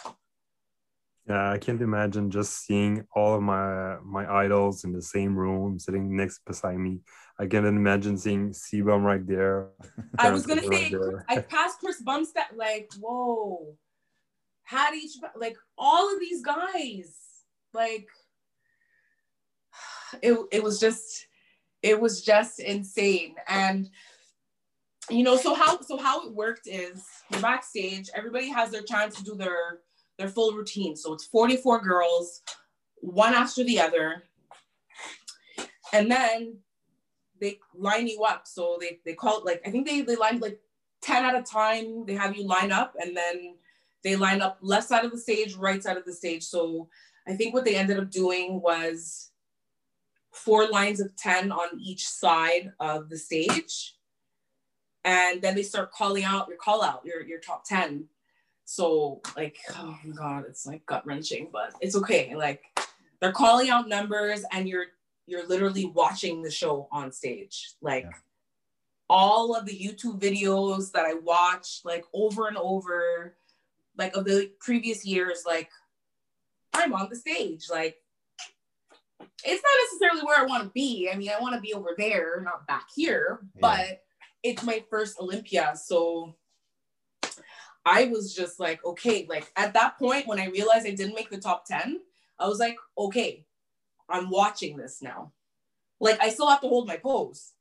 Yeah, I can't imagine just seeing all of my my idols in the same room, sitting next beside me. I can't imagine seeing CBum right there. I was gonna say, right I passed Chris Bumstead, like, whoa, had each like all of these guys, like, it it was just, it was just insane, and you know so how so how it worked is you're backstage. Everybody has their chance to do their their full routine. So it's 44 girls one after the other. And then they line you up. So they they call it like i think they they line like 10 at a time. They have you line up and then they line up left side of the stage right side of the stage. So i think what they ended up doing was four lines of 10 on each side of the stage and then they start calling out your call out your your top 10 so like oh my god it's like gut wrenching but it's okay. Like they're calling out numbers and you're you're literally watching the show on stage. Like yeah. all of the youtube videos that i watched like over and over like of the previous years like i'm on the stage. Like it's not necessarily where i want to be. I mean i want to be over there not back here yeah. but it's my first Olympia. So I was just like, okay, like at that point when I realized I didn't make the top 10, I was like, okay, I'm watching this now. Like I still have to hold my pose.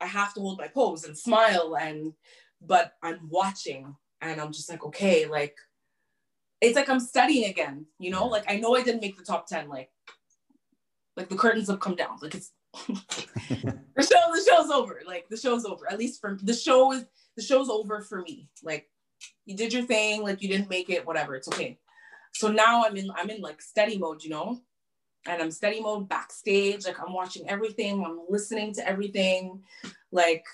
I have to hold my pose and smile and but I'm watching and I'm just like, okay, like it's like I'm studying again, you know? Like I know I didn't make the top 10, like like the curtains have come down. Like it's the show the show's over. Like the show's over. At least for the show is the show's over for me. Like you did your thing, like you didn't make it, whatever. It's okay. So now I'm in I'm in like study mode, you know? And I'm study mode backstage. Like I'm watching everything, I'm listening to everything. Like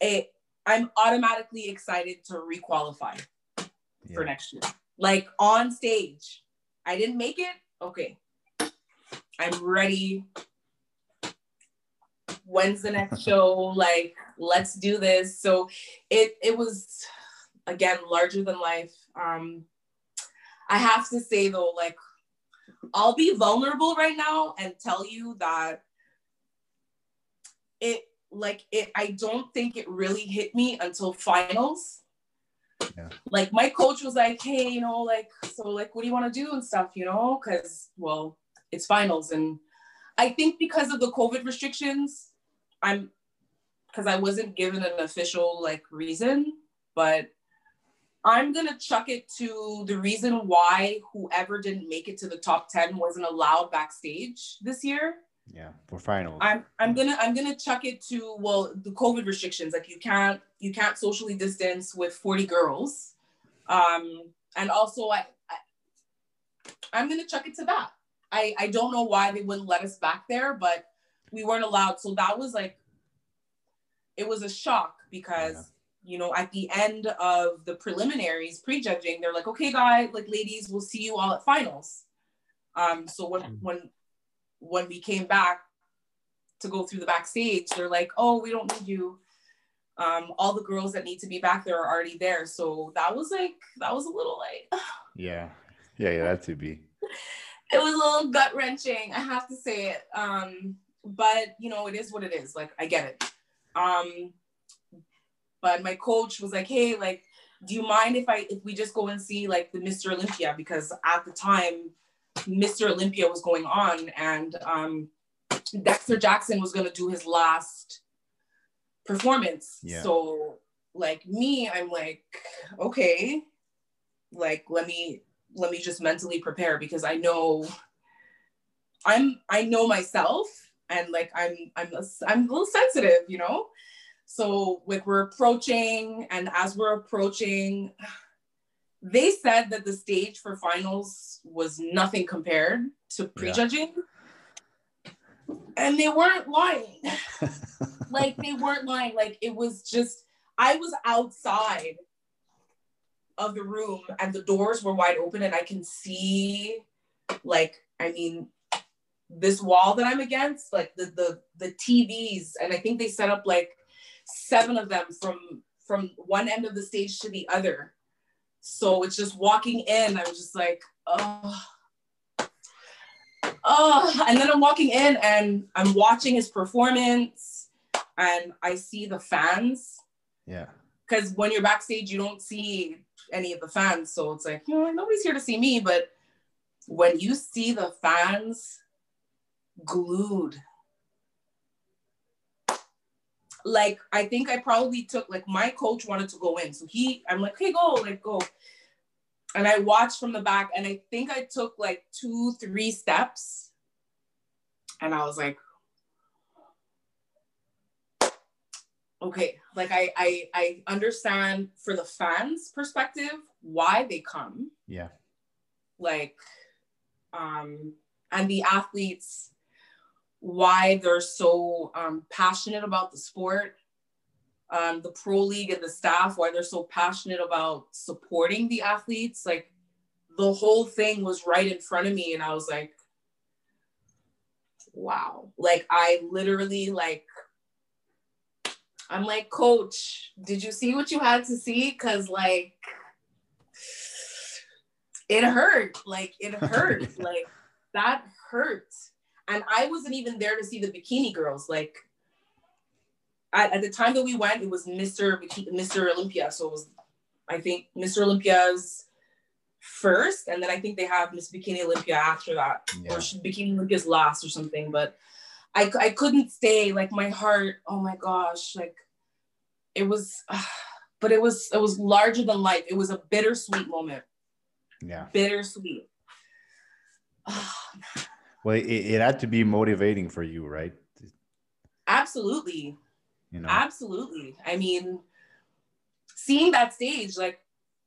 it I'm automatically excited to requalify yeah. for next year. Like on stage. I didn't make it. Okay. I'm ready when's the next show? Like, let's do this. So it it was again larger than life. Um, I have to say though, like, I'll be vulnerable right now and tell you that it like it I don't think it really hit me until finals. Yeah. Like my coach was like, hey, you know, like so like what do you want to do and stuff, you know? Cause well, it's finals. And I think because of the COVID restrictions, I'm because I wasn't given an official like reason, but I'm gonna chuck it to the reason why whoever didn't make it to the top 10 wasn't allowed backstage this year. Yeah, for finals. I'm I'm gonna I'm gonna chuck it to well the COVID restrictions. Like you can't you can't socially distance with 40 girls. Um and also I, I I'm gonna chuck it to that. I, I don't know why they wouldn't let us back there, but we weren't allowed. So that was like it was a shock because yeah you know, at the end of the preliminaries, pre-judging, they're like, okay, guys, like ladies, we'll see you all at finals. Um, so when mm. when when we came back to go through the backstage, they're like, oh, we don't need you. Um, all the girls that need to be back there are already there. So that was like that was a little like yeah, yeah, yeah, that to be. it was a little gut wrenching, I have to say it. Um, but you know, it is what it is. Like I get it. Um, but my coach was like, hey, like, do you mind if I if we just go and see like the Mr. Olympia? Because at the time, Mr. Olympia was going on and um Dexter Jackson was gonna do his last performance. Yeah. So like me, I'm like, okay, like let me let me just mentally prepare because I know I'm I know myself and like I'm I'm a, I'm a little sensitive, you know. So like we're approaching, and as we're approaching, they said that the stage for finals was nothing compared to prejudging. Yeah. And they weren't lying. like they weren't lying. Like it was just, I was outside of the room and the doors were wide open and I can see like, I mean, this wall that I'm against, like the the the TVs, and I think they set up like seven of them from from one end of the stage to the other. So it's just walking in, I'm just like, oh, oh, and then I'm walking in and I'm watching his performance and I see the fans. Yeah. Because when you're backstage, you don't see any of the fans. So it's like, you know, nobody's here to see me. But when you see the fans glued like I think I probably took like my coach wanted to go in. So he I'm like, hey, go, like go. And I watched from the back and I think I took like two, three steps. And I was like, okay, like I I I understand for the fans' perspective why they come. Yeah. Like um and the athletes why they're so um, passionate about the sport, um, the pro league and the staff, why they're so passionate about supporting the athletes. Like the whole thing was right in front of me, and I was like, wow. Like I literally like. I'm like, coach, did you see what you had to see? Cause like it hurt. Like it hurt. like that hurt and I wasn't even there to see the bikini girls. Like at, at the time that we went, it was Mr. Bikini, Mr. Olympia. So it was, I think, Mr. Olympia's first, and then I think they have Miss Bikini Olympia after that, yeah. or Bikini Olympia's last or something. But I, I couldn't stay. Like my heart, oh my gosh, like it was, uh, but it was it was larger than life. It was a bittersweet moment. Yeah, bittersweet. Oh, well it, it had to be motivating for you right? Absolutely. You know? Absolutely. I mean seeing that stage like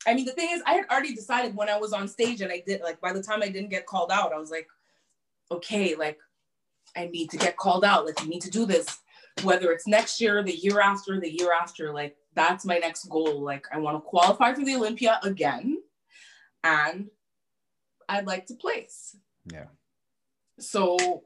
i mean the thing is i had already decided when i was on stage and i did like by the time i didn't get called out i was like okay like i need to get called out. Like you need to do this whether it's next year the year after the year after like that's my next goal. Like i want to qualify for the olympia again and i'd like to place. Yeah so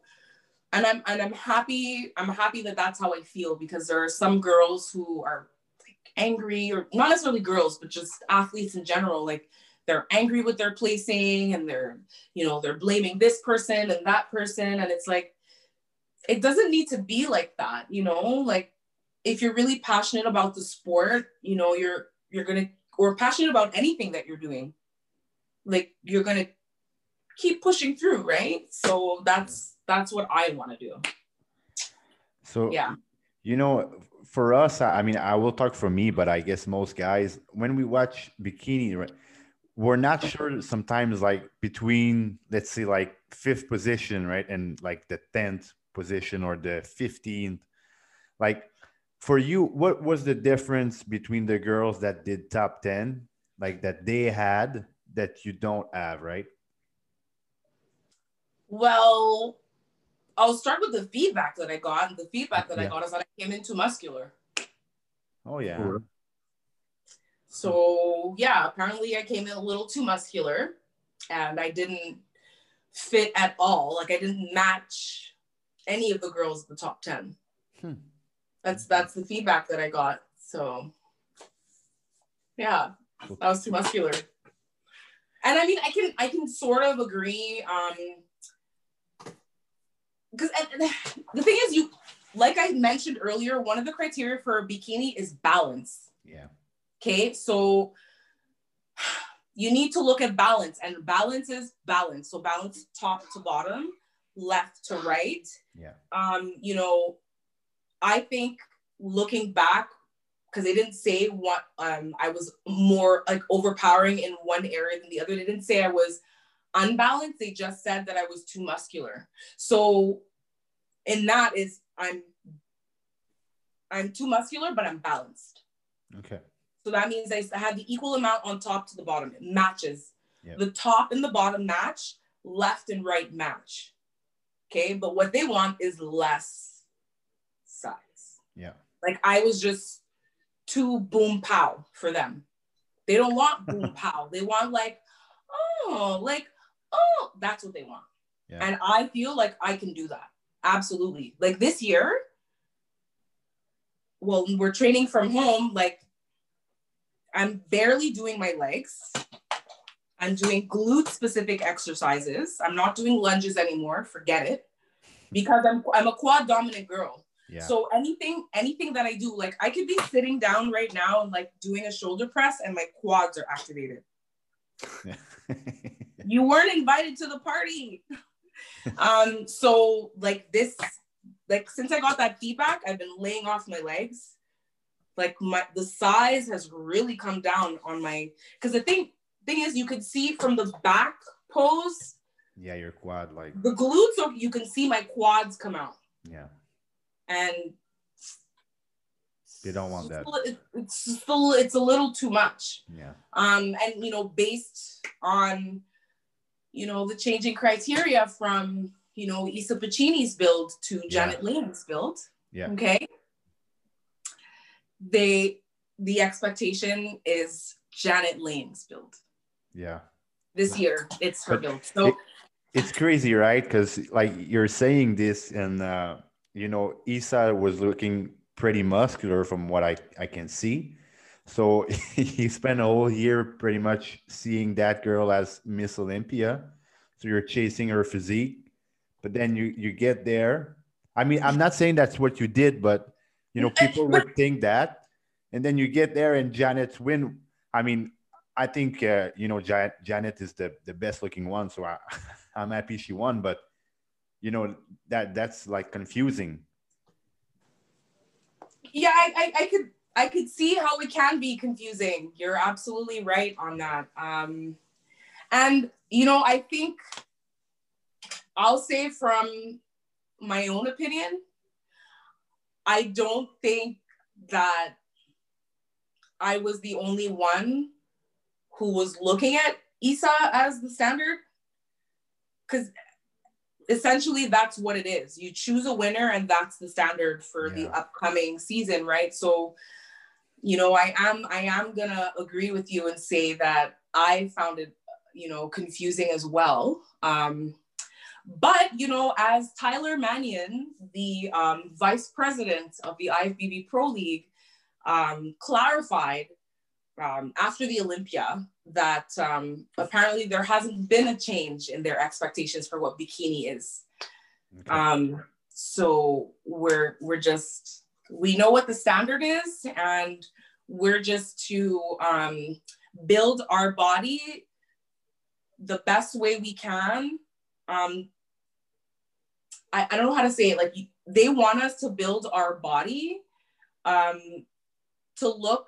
and i'm and i'm happy i'm happy that that's how i feel because there are some girls who are like angry or not necessarily girls but just athletes in general like they're angry with their placing and they're you know they're blaming this person and that person. And it's like it doesn't need to be like that you know? Like if you're really passionate about the sport, you know, you're you're gonna or passionate about anything that you're doing, like you're gonna keep pushing through, right? So that's that's what I want to do. So yeah, you know, for us, I mean, I will talk for me, but I guess most guys, when we watch bikini, right, we're not sure sometimes like between let's say like fifth position, right, and like the tenth position or the fifteenth, like for you, what was the difference between the girls that did top 10, like that they had that you don't have, right? Well, I'll start with the feedback that I got. And the feedback that yeah. I got is that I came in too muscular. Oh, yeah. So, yeah, apparently I came in a little too muscular and I didn't fit at all. Like, I didn't match any of the girls in the top 10. Hmm. That's that's the feedback that I got. So yeah, that was too muscular. And I mean, I can I can sort of agree. Um, because the thing is, you like I mentioned earlier, one of the criteria for a bikini is balance. Yeah. Okay, so you need to look at balance, and balance is balance. So balance top to bottom, left to right. Yeah. Um, you know, I think looking back, because they didn't say what um, I was more like overpowering in one area than the other. They didn't say I was unbalanced. They just said that I was too muscular. So in that is I'm I'm too muscular, but I'm balanced. Okay. So that means I have the equal amount on top to the bottom. It matches. Yep. The top and the bottom match, left and right match. Okay. But what they want is less size. yeah. Like I was just too boom pow for them. They don't want boom pow. They want like, oh, like, oh, that's what they want. Yeah. And I feel like I can do that. Absolutely. Like this year, well, we're training from home. Like I'm barely doing my legs. I'm doing glute specific exercises. I'm not doing lunges anymore. Forget it. Because I'm I'm a quad dominant girl. Yeah. So anything, anything that I do, like I could be sitting down right now and like doing a shoulder press and my quads are activated. you weren't invited to the party. um, so like this, like since I got that feedback, I've been laying off my legs. Like my the size has really come down on my because the thing thing is you could see from the back pose. Yeah, your quad like the glutes. You can see my quads come out. Yeah and they don't want that it's still it's a little too much yeah um and you know based on you know the changing criteria from you know Isa Pecini's build to Janet. Layug's build yeah. okay? They the expectation is Janet Layug's build. Yeah. This year it's her but build. So it, it's crazy right? Because like you're saying this and uh you know, Isa was looking pretty muscular from what I, I can see. So he spent a whole year pretty much seeing that girl as Miss Olympia. So you're chasing her physique, but then you you get there. I mean, I'm not saying that's what you did, but you know, people would think that, and then you get there and Janet's win. I mean, I think uh, you know Janet, Janet is the the best looking one, so I, I'm happy she won. But you know that that's like confusing yeah I, I, I could i could see how it can be confusing. You're absolutely right on that. Um and you know i think i'll say from my own opinion i don't think that i was the only one who was looking at isa as the standard because essentially that's what it is. You choose a winner and that's the standard for yeah. the upcoming season right? So you know i am i am gonna agree with you and say that i found it you know confusing as well um but you know as tyler manion the um, vice president of the ifbb pro league um, clarified um, after the olympia that um, apparently there hasn't been a change in their expectations for what bikini is. Okay. Um, so we're we're just we know what the standard is, and we're just to um, build our body the best way we can. Um, I, I don't know how to say it. Like they want us to build our body um, to look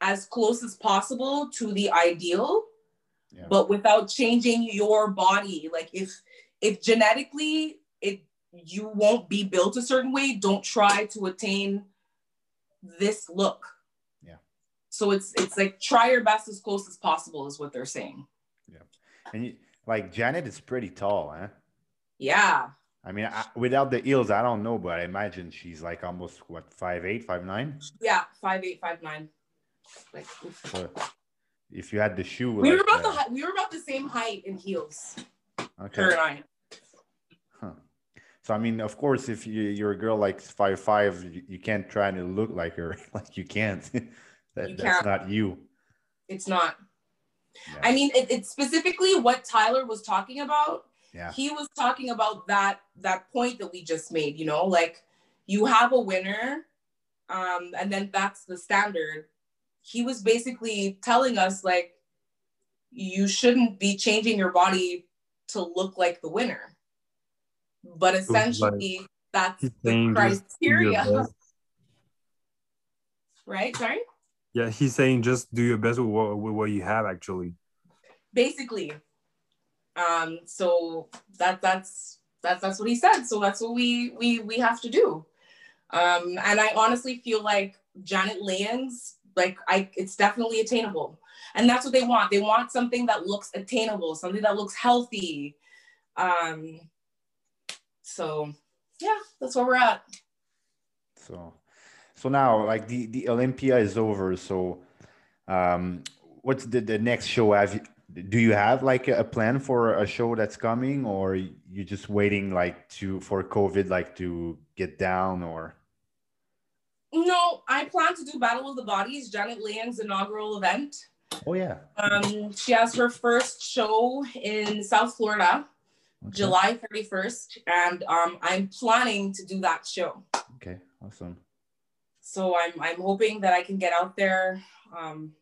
as close as possible to the ideal, yeah. but without changing your body. Like if if genetically you won't be built a certain way, don't try to attain this look. Yeah. So it's it's like try your best as close as possible is what they're saying. Yeah. And you, like Janet is pretty tall, huh? Yeah. I mean, I, without the heels, I don't know, but I imagine she's like almost what five eight, five nine. Yeah, five eight, five nine. Like, so if you had the shoe, we like, were about uh, the we were about the same height in heels. Okay. Her and I. So I mean, of course, if you, you're a girl like five five, you, you can't try to look like her. like you can't. that, you that's can't. not you. It's not. Yeah. I mean, it, it's specifically what Tyler was talking about. Yeah. He was talking about that that point that we just made. You know, like you have a winner, um, and then that's the standard. He was basically telling us like you shouldn't be changing your body to look like the winner but essentially like, that's the criteria. right? Sorry? Yeah, he's saying just do your best with what, with what you have actually. Basically. Um, so that that's that's that's what he said. So that's what we we we have to do. Um, and I honestly feel like Janet Layug's, like I it's definitely attainable. And that's what they want. They want something that looks attainable, something that looks healthy. Um, so yeah, that's where we're at. So so now like the the Olympia is over. So um what's the, the next show? Have you, do you have like a plan for a show that's coming or you're just waiting like to for COVID like to get down or no, I plan to do Battle of the Bodies, Janet Layug's inaugural event. Oh yeah. Um, she has her first show in South Florida okay. July 31st, and um, I'm planning to do that show. Okay, awesome. So I'm I'm hoping that I can get out there. Um,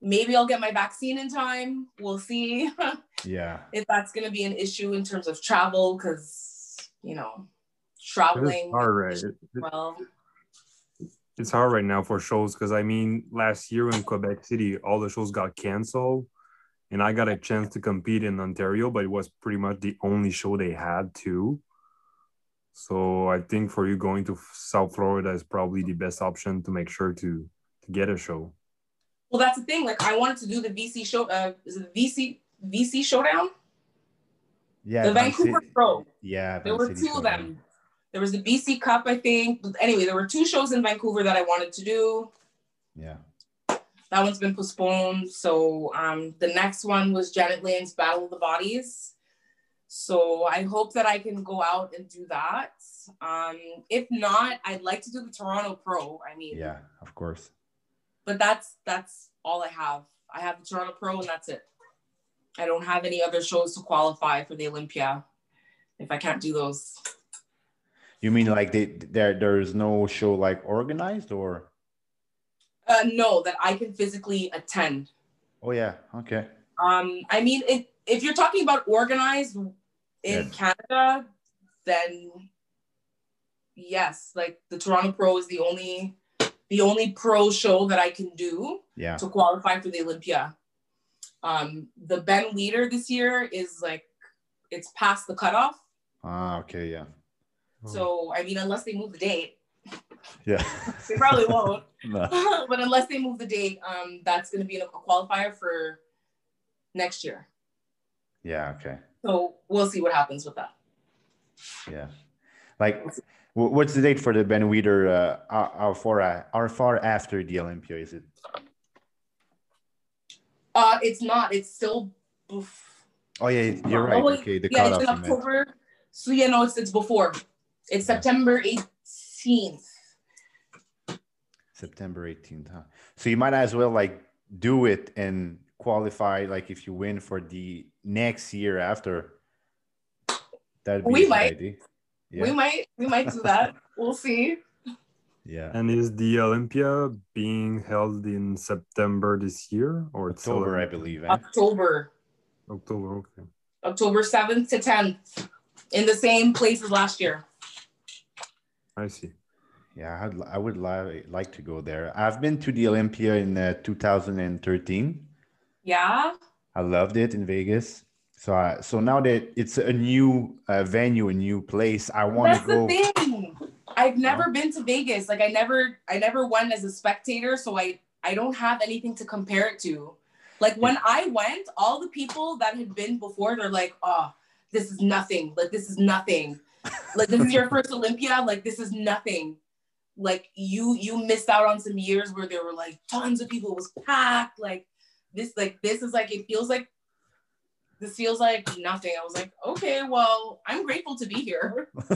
maybe I'll get my vaccine in time. We'll see. yeah. If that's gonna be an issue in terms of travel, because you know, traveling. It's hard, right? Well. It's hard right now for shows because I mean, last year in Quebec City, all the shows got canceled and I got a chance to compete in Ontario, but it was pretty much the only show they had too. So I think for you going to South Florida is probably the best option to make sure to to get a show. Well, that's the thing. Like I wanted to do the VC show. Uh, is it the VC VC showdown? Yeah, the Vancouver City. Pro. Yeah, there were two of them. There was the BC Cup, I think. But Anyway, there were two shows in Vancouver that I wanted to do. Yeah that one's been postponed. So um, the next one was Janet Layug's Battle of the Bodies. So I hope that I can go out and do that. Um, if not, I'd like to do the Toronto Pro. I mean, yeah, of course. But that's that's all I have. I have the Toronto Pro, and that's it. I don't have any other shows to qualify for the Olympia. If I can't do those. You mean like they, there there's no show like organized or? Uh, no, that I can physically attend. Oh yeah. Okay. Um, I mean, it, if you're talking about organized in Canada, then yes, like the Toronto Pro is the only the only pro show that I can do yeah. to qualify for the Olympia. Um, the Ben Weider this year is like it's past the cutoff. Ah, okay, yeah. So I mean, unless they move the date, yeah. they probably won't. no. but unless they move the date, um, that's going to be a qualifier for next year. Yeah. Okay. So we'll see what happens with that. Yeah. Like, what's the date for the Ben Weider? Uh, how far, how far after the Olympia is it? Uh, it's not. It's still. Oh yeah, you're right. Oh, okay, the yeah, it's in October. So yeah, no, it's it's before. It's September 18th. September 18th, huh? So you might as well like do it and qualify like if you win for the next year after. That we might. Yeah. We might we might do that. we'll see. Yeah. And is the Olympia being held in September this year or October, I believe. eh? October, October? Okay. October 7th to 10th in the same place as last year. I see. Yeah, I'd, I would li- like to go there. I've been to the Olympia in uh, 2013. Yeah. I loved it in Vegas. So, I, so now that it's a new uh, venue, a new place, I want to go. That's the thing. I've never been to Vegas. Like I never I never went as a spectator, so I I don't have anything to compare it to. Like when I went, all the people that had been before, they're like, "Oh, this is nothing. Like this is nothing. Like this is your first Olympia. Like this is nothing. Like you you missed out on some years where there were like tons of people. It was packed. Like this like this is like it feels like this feels like nothing. I was like, okay, well, I'm grateful to be here.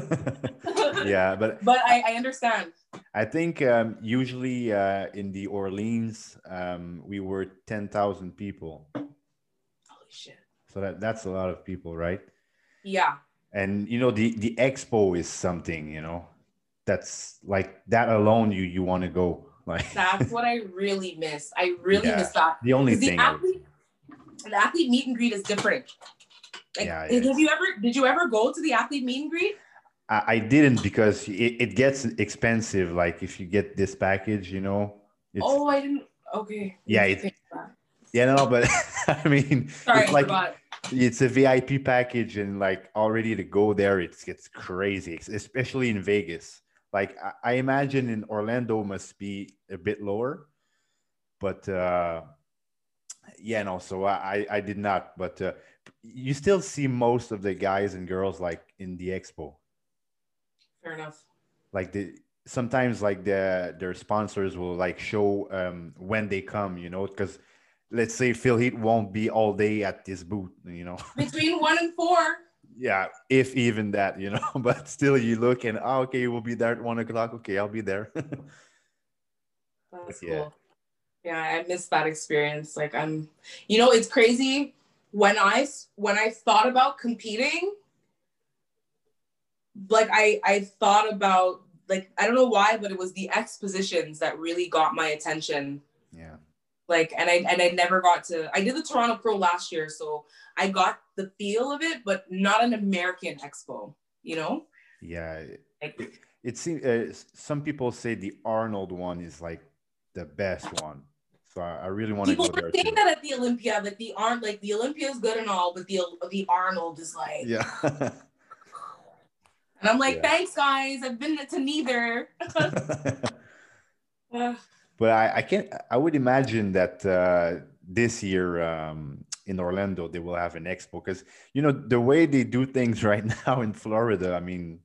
yeah, but But I, I understand. I think um, usually uh, in the Orleans, um, we were 10,000 people. Holy shit. So that, that's a lot of people, right? Yeah. And you know, the, the expo is something, you know, that's like that alone, you, you want to go. Like That's what I really miss. I really Yeah. miss that. the only thing. Would- athlete, the athlete meet and greet is different. Like, Yeah, did you ever did you ever go to the athlete meet and greet? I, I didn't because it, it gets expensive. Like if you get this package, you know, it's, oh, I didn't. Okay. Yeah, it- think of that. yeah, no, but I mean, Sorry, it's like. It's a VIP package and like already to go there, it's it's crazy, especially in Vegas. Like I, I imagine in Orlando must be a bit lower, but uh, yeah, no. So I I did not, but uh, you still see most of the guys and girls like in the expo. Fair enough. Like the sometimes like the their sponsors will like show um when they come, you know, because let's say Phil Heath won't be all day at this booth, you know. Between one and four. yeah, if even that, you know, but still you look and oh, okay, we'll be there at one o'clock. Okay, I'll be there. That's Yeah. cool. Yeah, I miss that experience. Like I'm, you know, it's crazy when I when I thought about competing. Like I I thought about like I don't know why, but it was the expositions that really got my attention. Like and I and I never got to. I did the Toronto Pro last year, so I got the feel of it, but not an American expo. You know, Yeah. like It seems uh, some people say the Arnold one is like the best one. So I, I really want to go people there were saying too. that at the Olympia, like the aren't like the Olympia is good and all, but the the Arnold is like, Yeah. and I'm like, Yeah. thanks guys, I've been to neither. Uh, but I, I can't I would imagine that uh, this year um, in Orlando they will have an expo because you know the way they do things right now in Florida. I mean,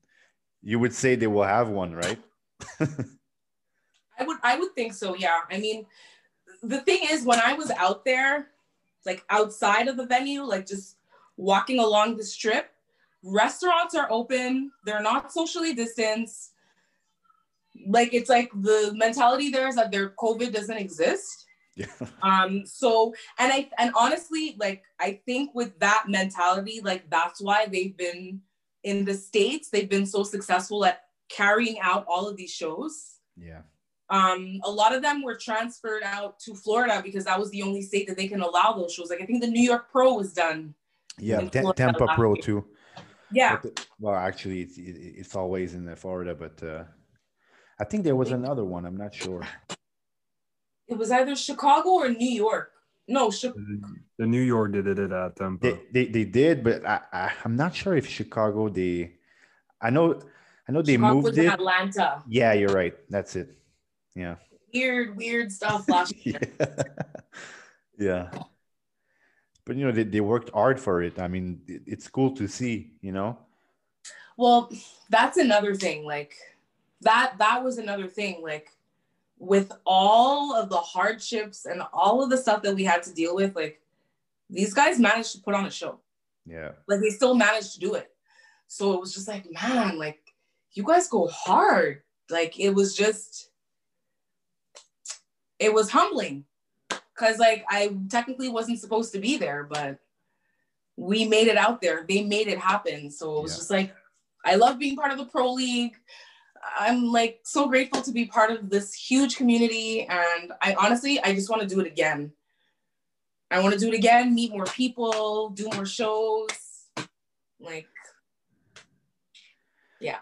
you would say they will have one, right? I would I would think so, yeah. I mean, the thing is, when I was out there, like outside of the venue, like just walking along the strip, restaurants are open. They're not socially distanced. Like it's like the mentality there is that their COVID doesn't exist. yeah. Um, so and I and honestly, like I think with that mentality, like that's why they've been in the States, they've been so successful at carrying out all of these shows. Yeah. Um, a lot of them were transferred out to Florida because that was the only state that they can allow those shows. Like I think the New York Pro was done. Yeah. Florida Tampa Pro year. too. Yeah. The- well, actually, it's, it's always in Florida, but uh, I think there was another one. I'm not sure. It was either Chicago or New York. No, Chi- The New York did it at Tampa. They, they, they did, but I, I I'm not sure if Chicago. They, I know, I know they Chicago moved was it. Atlanta. Yeah, you're right. That's it. Yeah. Weird, weird stuff last year. yeah. yeah. But you know, they, they worked hard for it. I mean, it, it's cool to see, you know? Well, that's another thing. Like that that was another thing. Like with all of the hardships and all of the stuff that we had to deal with, like these guys managed to put on a show. Yeah. Like they still managed to do it. So it was just like, man, like you guys go hard. Like it was just it was humbling. Cause like I technically wasn't supposed to be there, but we made it out there. They made it happen. So it was Yeah. just like I love being part of the pro league. I'm like so grateful to be part of this huge community. And I honestly, I just want to do it again. I want to do it again, meet more people, do more shows. Like, yeah.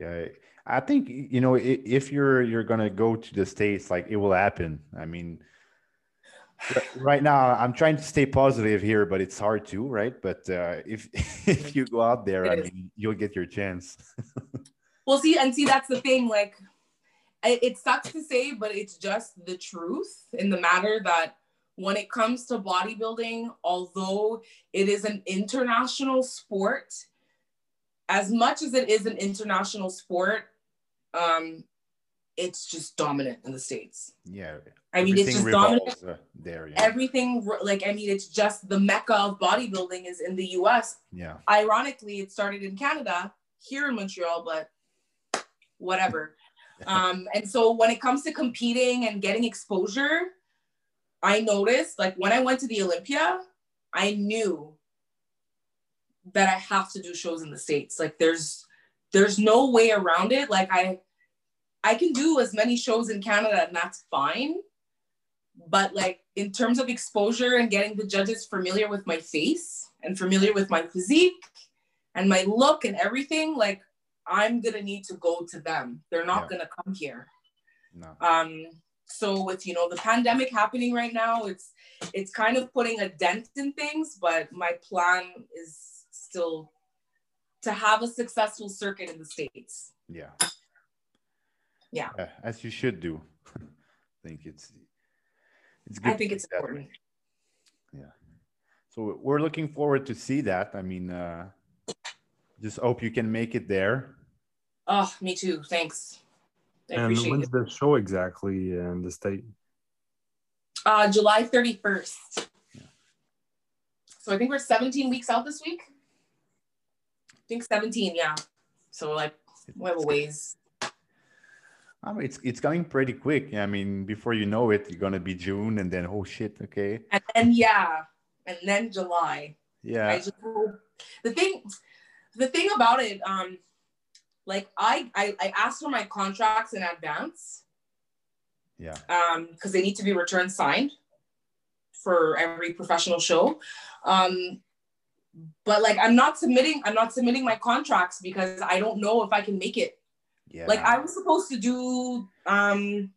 Yeah. I think, you know, if you're, you're going to go to the States, like it will happen. I mean, right now i'm trying to stay positive here but it's hard to right but uh, if if you go out there it i is. mean you'll get your chance well see and see that's the thing like it, it sucks to say but it's just the truth in the matter that when it comes to bodybuilding although it is an international sport as much as it is an international sport um it's just dominant in the states yeah I mean, it's just dominant. Uh, there, yeah. Everything, like, I mean, it's just the mecca of bodybuilding is in the US. Yeah. Ironically, it started in Canada, here in Montreal, but whatever. um, and so when it comes to competing and getting exposure, I noticed, like, when I went to the Olympia, I knew that I have to do shows in the States. Like, there's, there's no way around it. Like, I, I can do as many shows in Canada and that's fine but like in terms of exposure and getting the judges familiar with my face and familiar with my physique and my look and everything like i'm gonna need to go to them they're not yeah. gonna come here no. um so with you know the pandemic happening right now it's it's kind of putting a dent in things but my plan is still to have a successful circuit in the states yeah yeah, yeah as you should do i think it's it's good. I think it's important. Yeah. So we're looking forward to see that. I mean, uh, just hope you can make it there. Oh, me too. Thanks. I and when's it. the show exactly in the state? Uh, July 31st. Yeah. So I think we're 17 weeks out this week. I think 17, yeah. So like we have a ways. I mean, it's it's coming pretty quick. I mean, before you know it, you're gonna be June, and then oh shit, okay. And then yeah, and then July. Yeah. I just the thing, the thing about it, um, like I I, I asked for my contracts in advance. Yeah. Um, because they need to be returned signed for every professional show. Um, but like I'm not submitting, I'm not submitting my contracts because I don't know if I can make it yeah. Like I was supposed to do um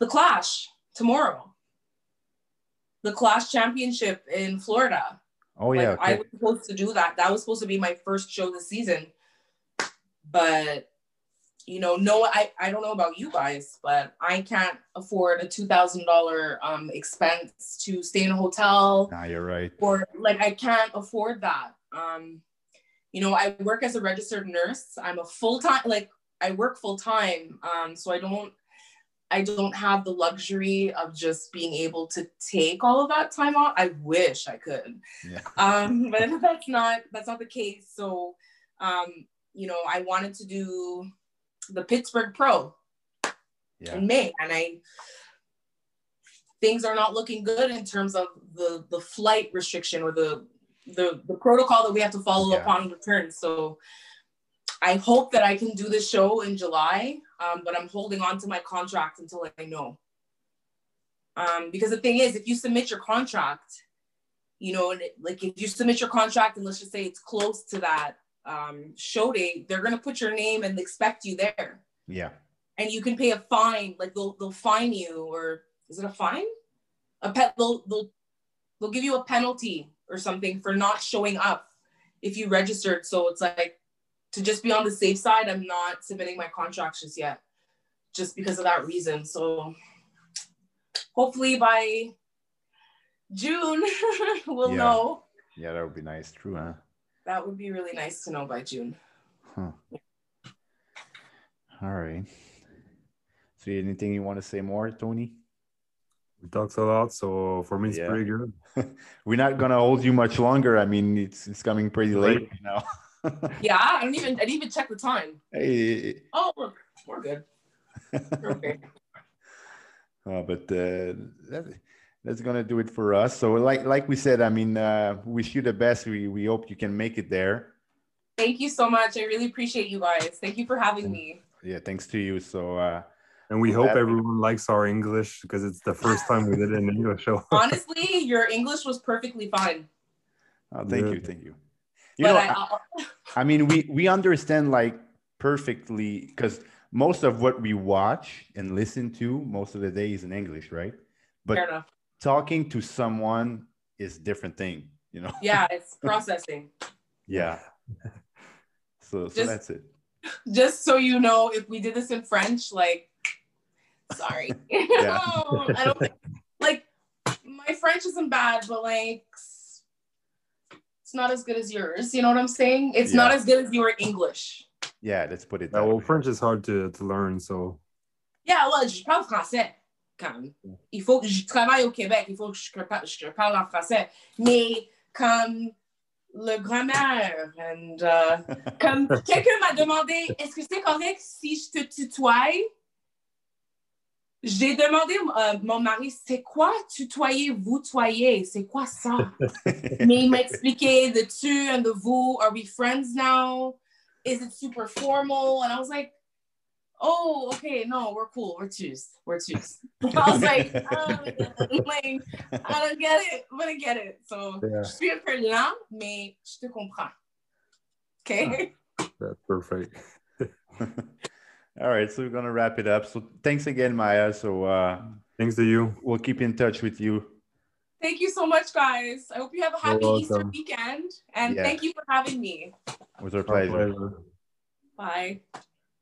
the Clash tomorrow. The Clash Championship in Florida. Oh like, yeah. Okay. I was supposed to do that. That was supposed to be my first show this season. But you know, no, I, I don't know about you guys, but I can't afford a two thousand dollar um expense to stay in a hotel. Nah, you're right. Or like I can't afford that. Um you know, I work as a registered nurse. I'm a full time, like I work full time. Um, so I don't, I don't have the luxury of just being able to take all of that time off. I wish I could, yeah. um, but that's not that's not the case. So, um, you know, I wanted to do the Pittsburgh Pro yeah. in May, and I things are not looking good in terms of the the flight restriction or the the the protocol that we have to follow yeah. upon return. So I hope that I can do the show in July, um, but I'm holding on to my contract until I know. Um, because the thing is, if you submit your contract, you know, it, like if you submit your contract and let's just say it's close to that um, show date, they're gonna put your name and expect you there. Yeah. And you can pay a fine, like they'll they'll fine you, or is it a fine? A pet they'll they'll they'll give you a penalty or something for not showing up if you registered. So it's like to just be on the safe side, I'm not submitting my contracts just yet, just because of that reason. So hopefully by June we'll yeah. know. Yeah, that would be nice. True, huh? That would be really nice to know by June. Huh. All right. So anything you want to say more, Tony? We talked a lot, so for me it's yeah. pretty good. We're not gonna hold you much longer. I mean, it's it's coming pretty late now. yeah, I don't even I didn't even check the time. Hey. Oh, look, we're good. okay. Uh, but uh, that, that's gonna do it for us. So, like like we said, I mean, uh, wish you the best. We we hope you can make it there. Thank you so much. I really appreciate you guys. Thank you for having me. Yeah, thanks to you. So, uh, and we hope everyone likes our English because it's the first time we did it in English show. Honestly, your English was perfectly fine. Oh, thank yeah. you, thank you. You but know, I, I mean, we we understand like perfectly because most of what we watch and listen to most of the day is in English, right? But talking to someone is different thing, you know. Yeah, it's processing. yeah. So, so just, that's it. Just so you know, if we did this in French, like, sorry, yeah. I don't think, like my French isn't bad, but like it's not as good as yours. You know what I'm saying? It's yeah. not as good as your English. Yeah, let's put it. That yeah, well, French is hard to, to learn, so. Yeah, well, je parle français. Comme, il faut que je travaille au Québec, il faut que je, je parle en français. Mais comme le grammaire. And, uh, comme quelqu'un m'a demandé, est-ce que c'est correct si je te tutoie? J'ai demandé à euh, mon mari, c'est quoi tutoyer, vous toyer? C'est quoi ça? Mais il m'a expliqué the tu and the vous. Are we friends now? Is it super formal? And I was like, oh, okay, no, we're cool. We're twos. We're twos. I was like, oh, like, I don't get it, but I get it. So, yeah. je suis un peu lent, mais je te comprends. Okay? That's perfect. All right, so we're gonna wrap it up. So thanks again, Maya. So uh thanks to you. We'll keep in touch with you. Thank you so much, guys. I hope you have a happy Easter weekend, and yeah. thank you for having me. It was our pleasure. Bye.